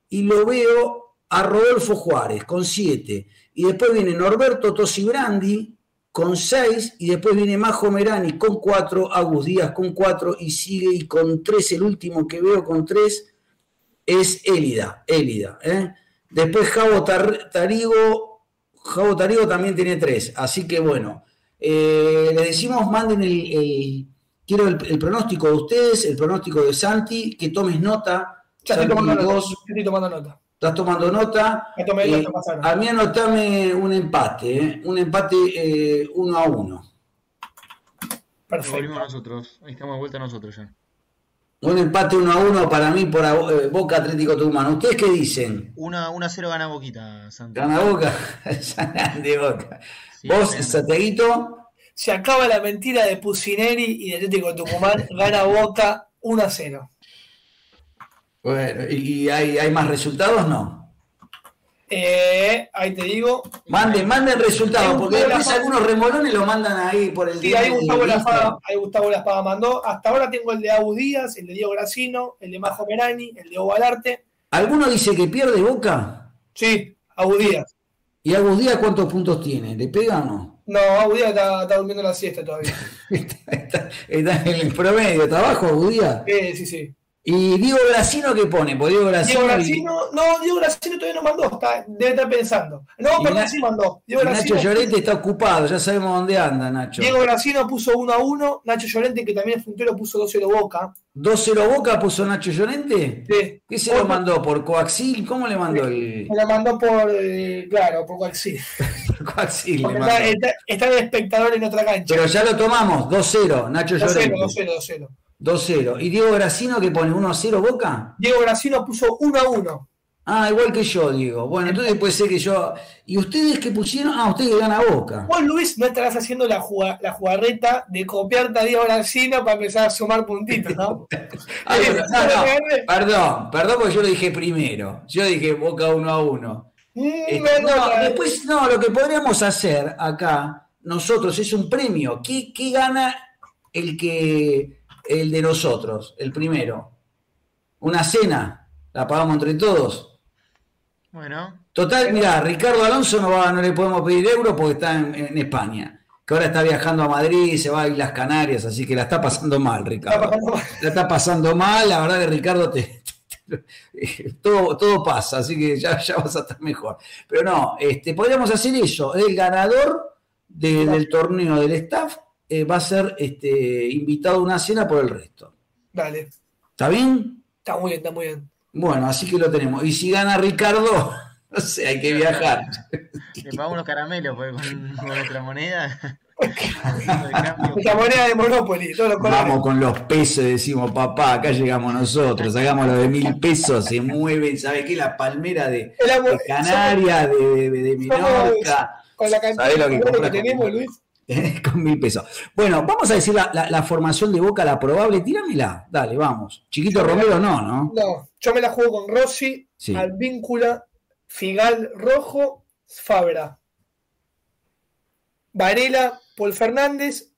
y lo veo a Rodolfo Juárez con 7. Y después viene Norberto Tosibrandi con 6, y después viene Majo Merani con 4, Agus Díaz con 4, y sigue y con 3, el último que veo con 3 es Élida, Élida. ¿eh? Después Javo Tarigo, Javo Tarigo también tiene tres, así que bueno, eh, le decimos, manden el, quiero el, pronóstico de ustedes, el pronóstico de Santi, que tomes nota. Ya estoy tomando, nota, estoy tomando nota. Estás tomando nota. Eh, a mí anotame un empate, ¿eh? un empate eh, uno a uno. Perfecto. nosotros, ahí estamos de vuelta nosotros ya. Un empate 1 a 1 para mí por eh, Boca Atlético Tucumán. ¿Ustedes qué dicen? 1 a 0 gana Boquita, Santiago. ¿Gana Boca? de Boca. ¿Vos, Santiaguito? Se acaba la mentira de Pusineri y de Atlético Tucumán. gana Boca 1 a 0. Bueno, ¿y hay, hay más resultados? No. Eh, ahí te digo. Manden, manden resultados, porque después algunos remolones lo mandan ahí por el día. Sí, ahí Gustavo, La Espada, ahí Gustavo mandó. Hasta ahora tengo el de Abu Díaz, el de Diego Gracino, el de Majo Merani, el de Ovalarte. ¿Alguno dice que pierde Boca? Sí, Abu Díaz. ¿Y Abu Díaz cuántos puntos tiene? ¿Le pega o no? No, Abu Díaz está, durmiendo la siesta todavía. está, en el promedio, ¿está abajo Abu Díaz? Sí, sí, sí. ¿Y Diego Gracino qué pone? Pues Diego Gracino, no, Diego Gracino todavía no mandó, está, debe estar pensando. No, perdón, sí mandó. Nacho Llorente está ocupado, ya sabemos dónde anda Nacho. Diego Gracino puso 1 a 1, Nacho Llorente, que también es puntero, puso 2-0 Boca. ¿2-0 Boca puso Nacho Llorente? Sí. ¿Qué se lo mandó? ¿Por coaxil? ¿Cómo le mandó el...? Se lo mandó por, eh, claro, por coaxil. por coaxil le mandó. Está, está, el espectador en otra cancha. Pero ya lo tomamos, 2-0, Nacho Llorente. 2-0, 2-0, 2-0. 2-0. ¿Y Diego Gracino que pone 1-0 Boca? Diego Gracino puso 1-1. Ah, igual que yo, digo. Bueno, entonces puede ser que yo. ¿Y ustedes qué pusieron? Ah, ustedes gana Boca. Vos, Luis, no estarás haciendo la, la jugarreta de copiarte a Diego Gracino para empezar a sumar puntitos, ¿no? perdón, perdón porque yo lo dije primero. Yo dije Boca 1 a 1. Mm, este, no, después, no, lo que podríamos hacer acá, nosotros, es un premio. ¿Qué, qué gana el que el de nosotros, el primero. Una cena, la pagamos entre todos. Bueno. Total, mira, Ricardo Alonso no, va, no le podemos pedir euro porque está en, España. Que ahora está viajando a Madrid, se va a Islas Canarias, así que la está pasando mal, Ricardo. La está pasando mal, la verdad que Ricardo te, todo, todo pasa, así que ya, ya vas a estar mejor. Pero no, este, podríamos hacer eso. El ganador del torneo del staff eh, va a ser este, invitado a una cena por el resto. Dale. ¿Está bien? Está muy bien, está muy bien. Bueno, así que lo tenemos. Y si gana Ricardo, No sé, hay que viajar. Le pagamos unos caramelos pues, con, con nuestra moneda. Nuestra moneda de Monopoly, todos los. Vamos con los pesos y decimos, papá, acá llegamos nosotros, hagamos lo de mil pesos, se mueven, ¿sabe qué? La palmera de, Canarias, de, de, de Menorca. Con la cantidad ¿Sabés lo que tenemos, Luis. con mil pesos. Bueno, vamos a decir la, la- la formación de Boca, la probable. Tíramela, dale, vamos. Chiquito Romero no, ¿no? No, yo me la juego con Rossi, Sí. Advíncula, Figal Rojo, Fabra. Varela, Paul Fernández.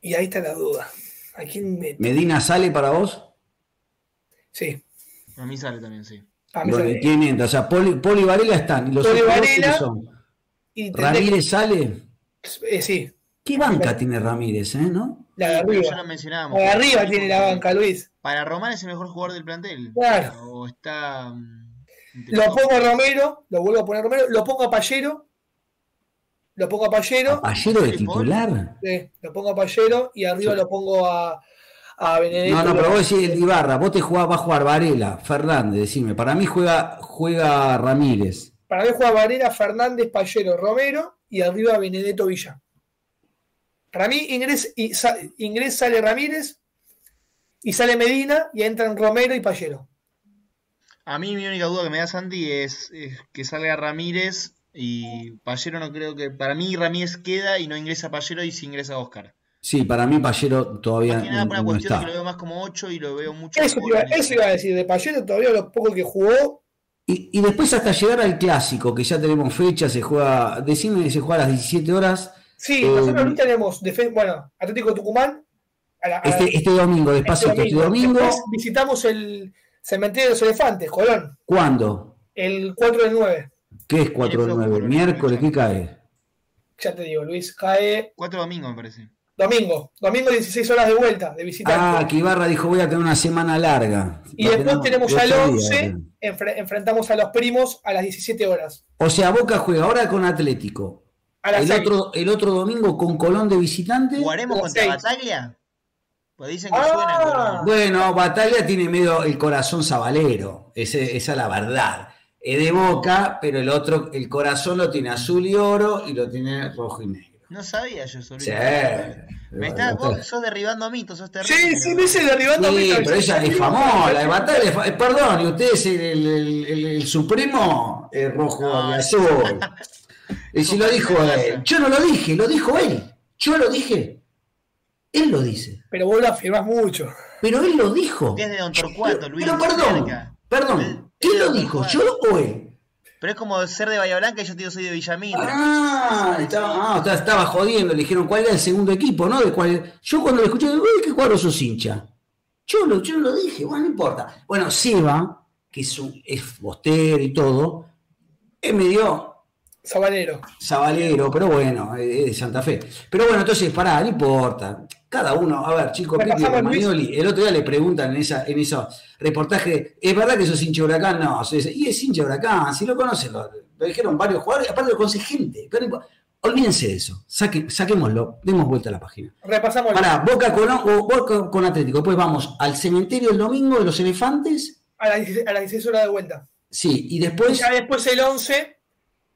Y ahí está la duda. ¿A quién mete? Medina sale para vos. Sí, A mí sale también, sí. a mí sale. o sea, Poli, Poli y Varela están. ¿Y los Poli Varela. son? Y Ramírez sale. eh, sí, ¿Qué banca tiene Ramírez, eh? ¿No? la de pero ya arriba. lo mencionábamos. La de arriba tiene la banca, Luis. Para Román es el mejor jugador del plantel. Claro. O está. mm, Lo pongo a Romero, lo vuelvo a poner a Romero, lo pongo a Pallero. Lo pongo a Pallero. Pallero de titular. Sí, lo pongo a Pallero y arriba Sí. lo pongo a, a Benedetto. No, no, pero vos decís el Ibarra, vos te jugás, va a jugar Varela, Fernández, decime. Para mí juega, juega Ramírez. Para mí juega Varela, Fernández, Pallero, Romero y arriba Benedetto Villa. Para mí Ingrés, y sa- Ingrés sale Ramírez y sale Medina y entran Romero y Pallero. A mí mi única duda que me da Santi es, es que salga Ramírez y Pallero no creo que... Para mí Ramírez queda y no ingresa Pallero y sí ingresa Oscar. Sí, para mí Pallero todavía Más que nada por una no cuestión está. que lo veo más como 8 y lo veo mucho Eso, iba, eso iba a decir, de Pallero todavía lo poco que jugó. Y, y después hasta llegar al clásico, que ya tenemos fecha, se juega, decime que se juega a las 17 horas, Sí, Eh, nosotros ahorita tenemos, defen- bueno, Atlético Tucumán. a la- a la- este, este domingo, este despacito, este domingo, Después visitamos el cementerio de los elefantes, Colón, ¿cuándo? el 4 del 9. ¿Qué es 4 de flojo, 9? Colón, ¿Miércoles? ¿Qué cae? Ya te digo, Luis, cae Cuatro domingos me parece. Domingo. Domingo 16 horas de vuelta, de visitante. Ah, que Ibarra dijo voy a tener una semana larga. y después tenemos al ocho 11, días. enfre- enfrentamos a los primos a las 17 horas. O sea, Boca juega ahora con Atlético. A las El 6. otro, el otro domingo con Colón de visitante. ¿Jugaremos contra seis. Bataglia? Pues dicen que Ah. suena. Colón. Bueno, Batalla tiene medio el corazón sabalero, ese- esa es la verdad. Es de boca, pero el otro, el corazón lo tiene azul y oro y lo tiene rojo y negro. No sabía yo sobre Sí. Me estás, vos sos derribando mitos, sos terrible. Sí, sí, me hice derribando Sí, a mi pero ella es famosa, la de Batalla eh, Perdón, y usted es el, el- el- el supremo es rojo No, y azul. Y si lo dijo él. Yo no lo dije, lo dijo él. Yo lo dije. Él lo dice. Pero vos lo afirmás mucho. Pero él lo dijo. Usted es de Don Torcuato, Luis. Pero perdón, perdón. ¿Quién lo dijo? ¿Yo o él? Pero es como ser de Bahía Blanca y yo te digo soy de Villamitra. Ah, estaba, ah, estaba- jodiendo, le dijeron cuál era el segundo equipo, ¿no? De cuál, yo cuando lo escuché, digo, "Uy, ¿qué cuadro sos hincha? Yo lo, yo lo dije, bueno, no importa. Bueno, Seba, que es, un, es bostero y todo, es medio Sabanero. sabalero, pero bueno, es de Santa Fe. Pero bueno, entonces, pará, no importa. Cada uno, a ver, chicos, pasamos, Luis. Romagnoli, el otro día le preguntan en esa, en esos reportajes, ¿es verdad que sos hincha de huracán? No, dice, y es hincha de huracán, si lo conocen, lo, lo dijeron varios jugadores, aparte lo conoce gente. Pero olvídense de eso, saque- saquémoslo, demos vuelta a la página. Repasamos. Pará, Boca con, o Boca con Atlético, después vamos al cementerio el domingo de los elefantes, A las 16 a las 16 horas de vuelta. sí, y Y después ya después el 11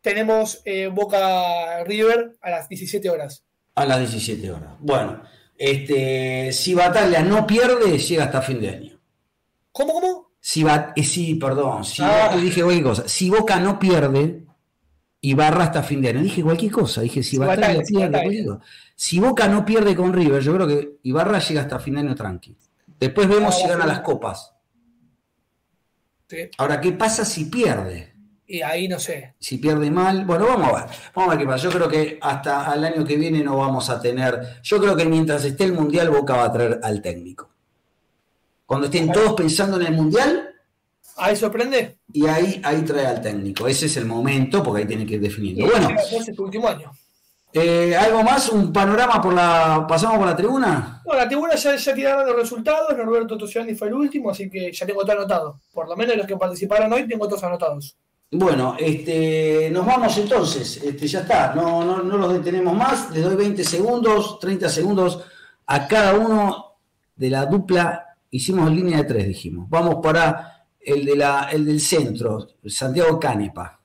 tenemos eh, Boca River a las 17 horas. a las 17 horas. Bueno, este, si Batalla no pierde, llega hasta fin de año. ¿Cómo, cómo? Si eh, sí, perdón, si Ah. dije cualquier cosa. Si Boca no pierde, Ibarra hasta fin de año. Dije cualquier cosa, dije si Si Batalla Batalla, si pierde, Batalla. Si Boca no pierde con River, yo creo que Ibarra llega hasta fin de año tranqui. Después vemos Ah, si gana las copas. Sí. Ahora, ¿qué pasa si pierde? Y ahí no sé. Si pierde mal, bueno, vamos a ver. Vamos a ver qué pasa. Yo creo que hasta al año que viene no vamos a tener. Yo creo que mientras esté el Mundial, Boca va a traer al técnico. Cuando estén todos pensando en el Mundial, Ahí sorprende. y ahí, ahí trae al técnico. Ese es el momento, porque ahí tiene que ir definiendo. Bueno, ser este último año. eh, ¿algo más? ¿Un panorama por la. ¿Pasamos por la tribuna? No, la tribuna ya, ya tiraron los resultados. Norberto Tosiani fue el último, así que ya tengo todo anotado. Por lo menos los que participaron hoy tengo todos anotados. Bueno, este, nos vamos entonces, este, ya está, no, no, no los detenemos más, les doy 20 segundos, 30 segundos a cada uno de la dupla, hicimos línea de tres, dijimos, vamos para el, de la, el del centro, Santiago Canepa.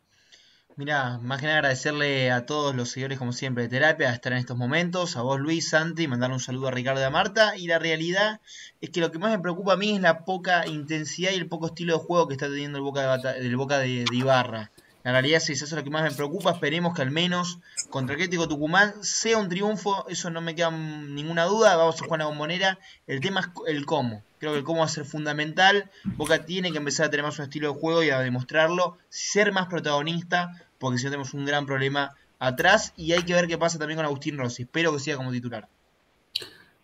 Mira, más que nada agradecerle a todos los seguidores, como siempre, de terapia, estar en estos momentos, a vos Luis, Santi, mandarle un saludo a Ricardo y a Marta. Y la realidad es que lo que más me preocupa a mí es la poca intensidad y el poco estilo de juego que está teniendo el Boca de, Boca de, Ibarra. La realidad es eso es lo que más me preocupa. Esperemos que al menos contra Atlético Tucumán sea un triunfo. Eso no me queda ninguna duda. Vamos a jugar a bombonera. El tema es el cómo. Creo que el cómo va a ser fundamental. Boca tiene que empezar a tener más un estilo de juego y a demostrarlo. Ser más protagonista porque si no tenemos un gran problema atrás y hay que ver qué pasa también con Agustín Rossi. Espero que siga como titular.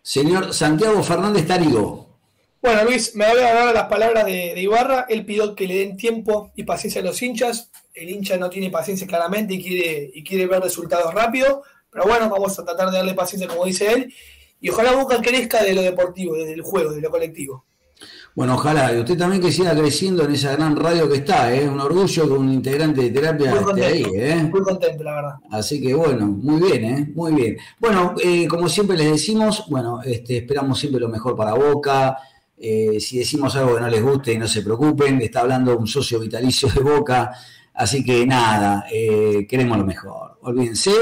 Señor Santiago Fernández Tarigo. Bueno, Luis, me voy a dar las palabras de, Ibarra. Él pidió que le den tiempo y paciencia a los hinchas. El hincha no tiene paciencia claramente y quiere, y quiere ver resultados rápido. Pero bueno, vamos a tratar de darle paciencia, como dice él. Y ojalá Boca crezca de lo deportivo, desde el juego, de lo colectivo. Bueno, ojalá, y usted también que siga creciendo en esa gran radio que está, ¿eh? un orgullo que un integrante de terapia esté ahí. ¿eh? Muy contento, la verdad. Así que bueno, muy bien, ¿eh? muy bien. Bueno, eh, como siempre les decimos, bueno, este, esperamos siempre lo mejor para Boca. Eh, si decimos algo que no les guste, no se preocupen, está hablando un socio vitalicio de Boca. Así que nada, queremos lo mejor, olvídense,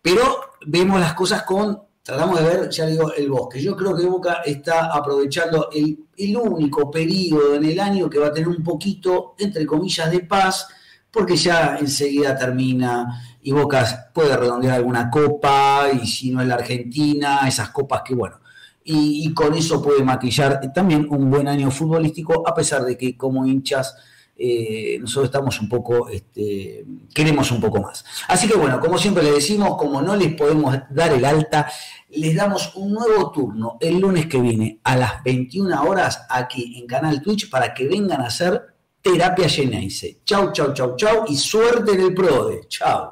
pero vemos las cosas con tratamos de ver, ya digo, el bosque. Yo creo que Boca está aprovechando el, único periodo en el año que va a tener un poquito, entre comillas, de paz, porque ya enseguida termina y Boca puede redondear alguna copa, y si no es la Argentina, esas copas que, bueno, y, y con eso puede maquillar también un buen año futbolístico, a pesar de que como hinchas eh, nosotros estamos un poco, este, queremos un poco más. Así que bueno, como siempre les decimos, como no les podemos dar el alta, les damos un nuevo turno el lunes que viene a las 21 horas aquí en Canal Twitch para que vengan a hacer terapia Geneise. Chau, chau, chau, chau y suerte en el PRODE. Chau.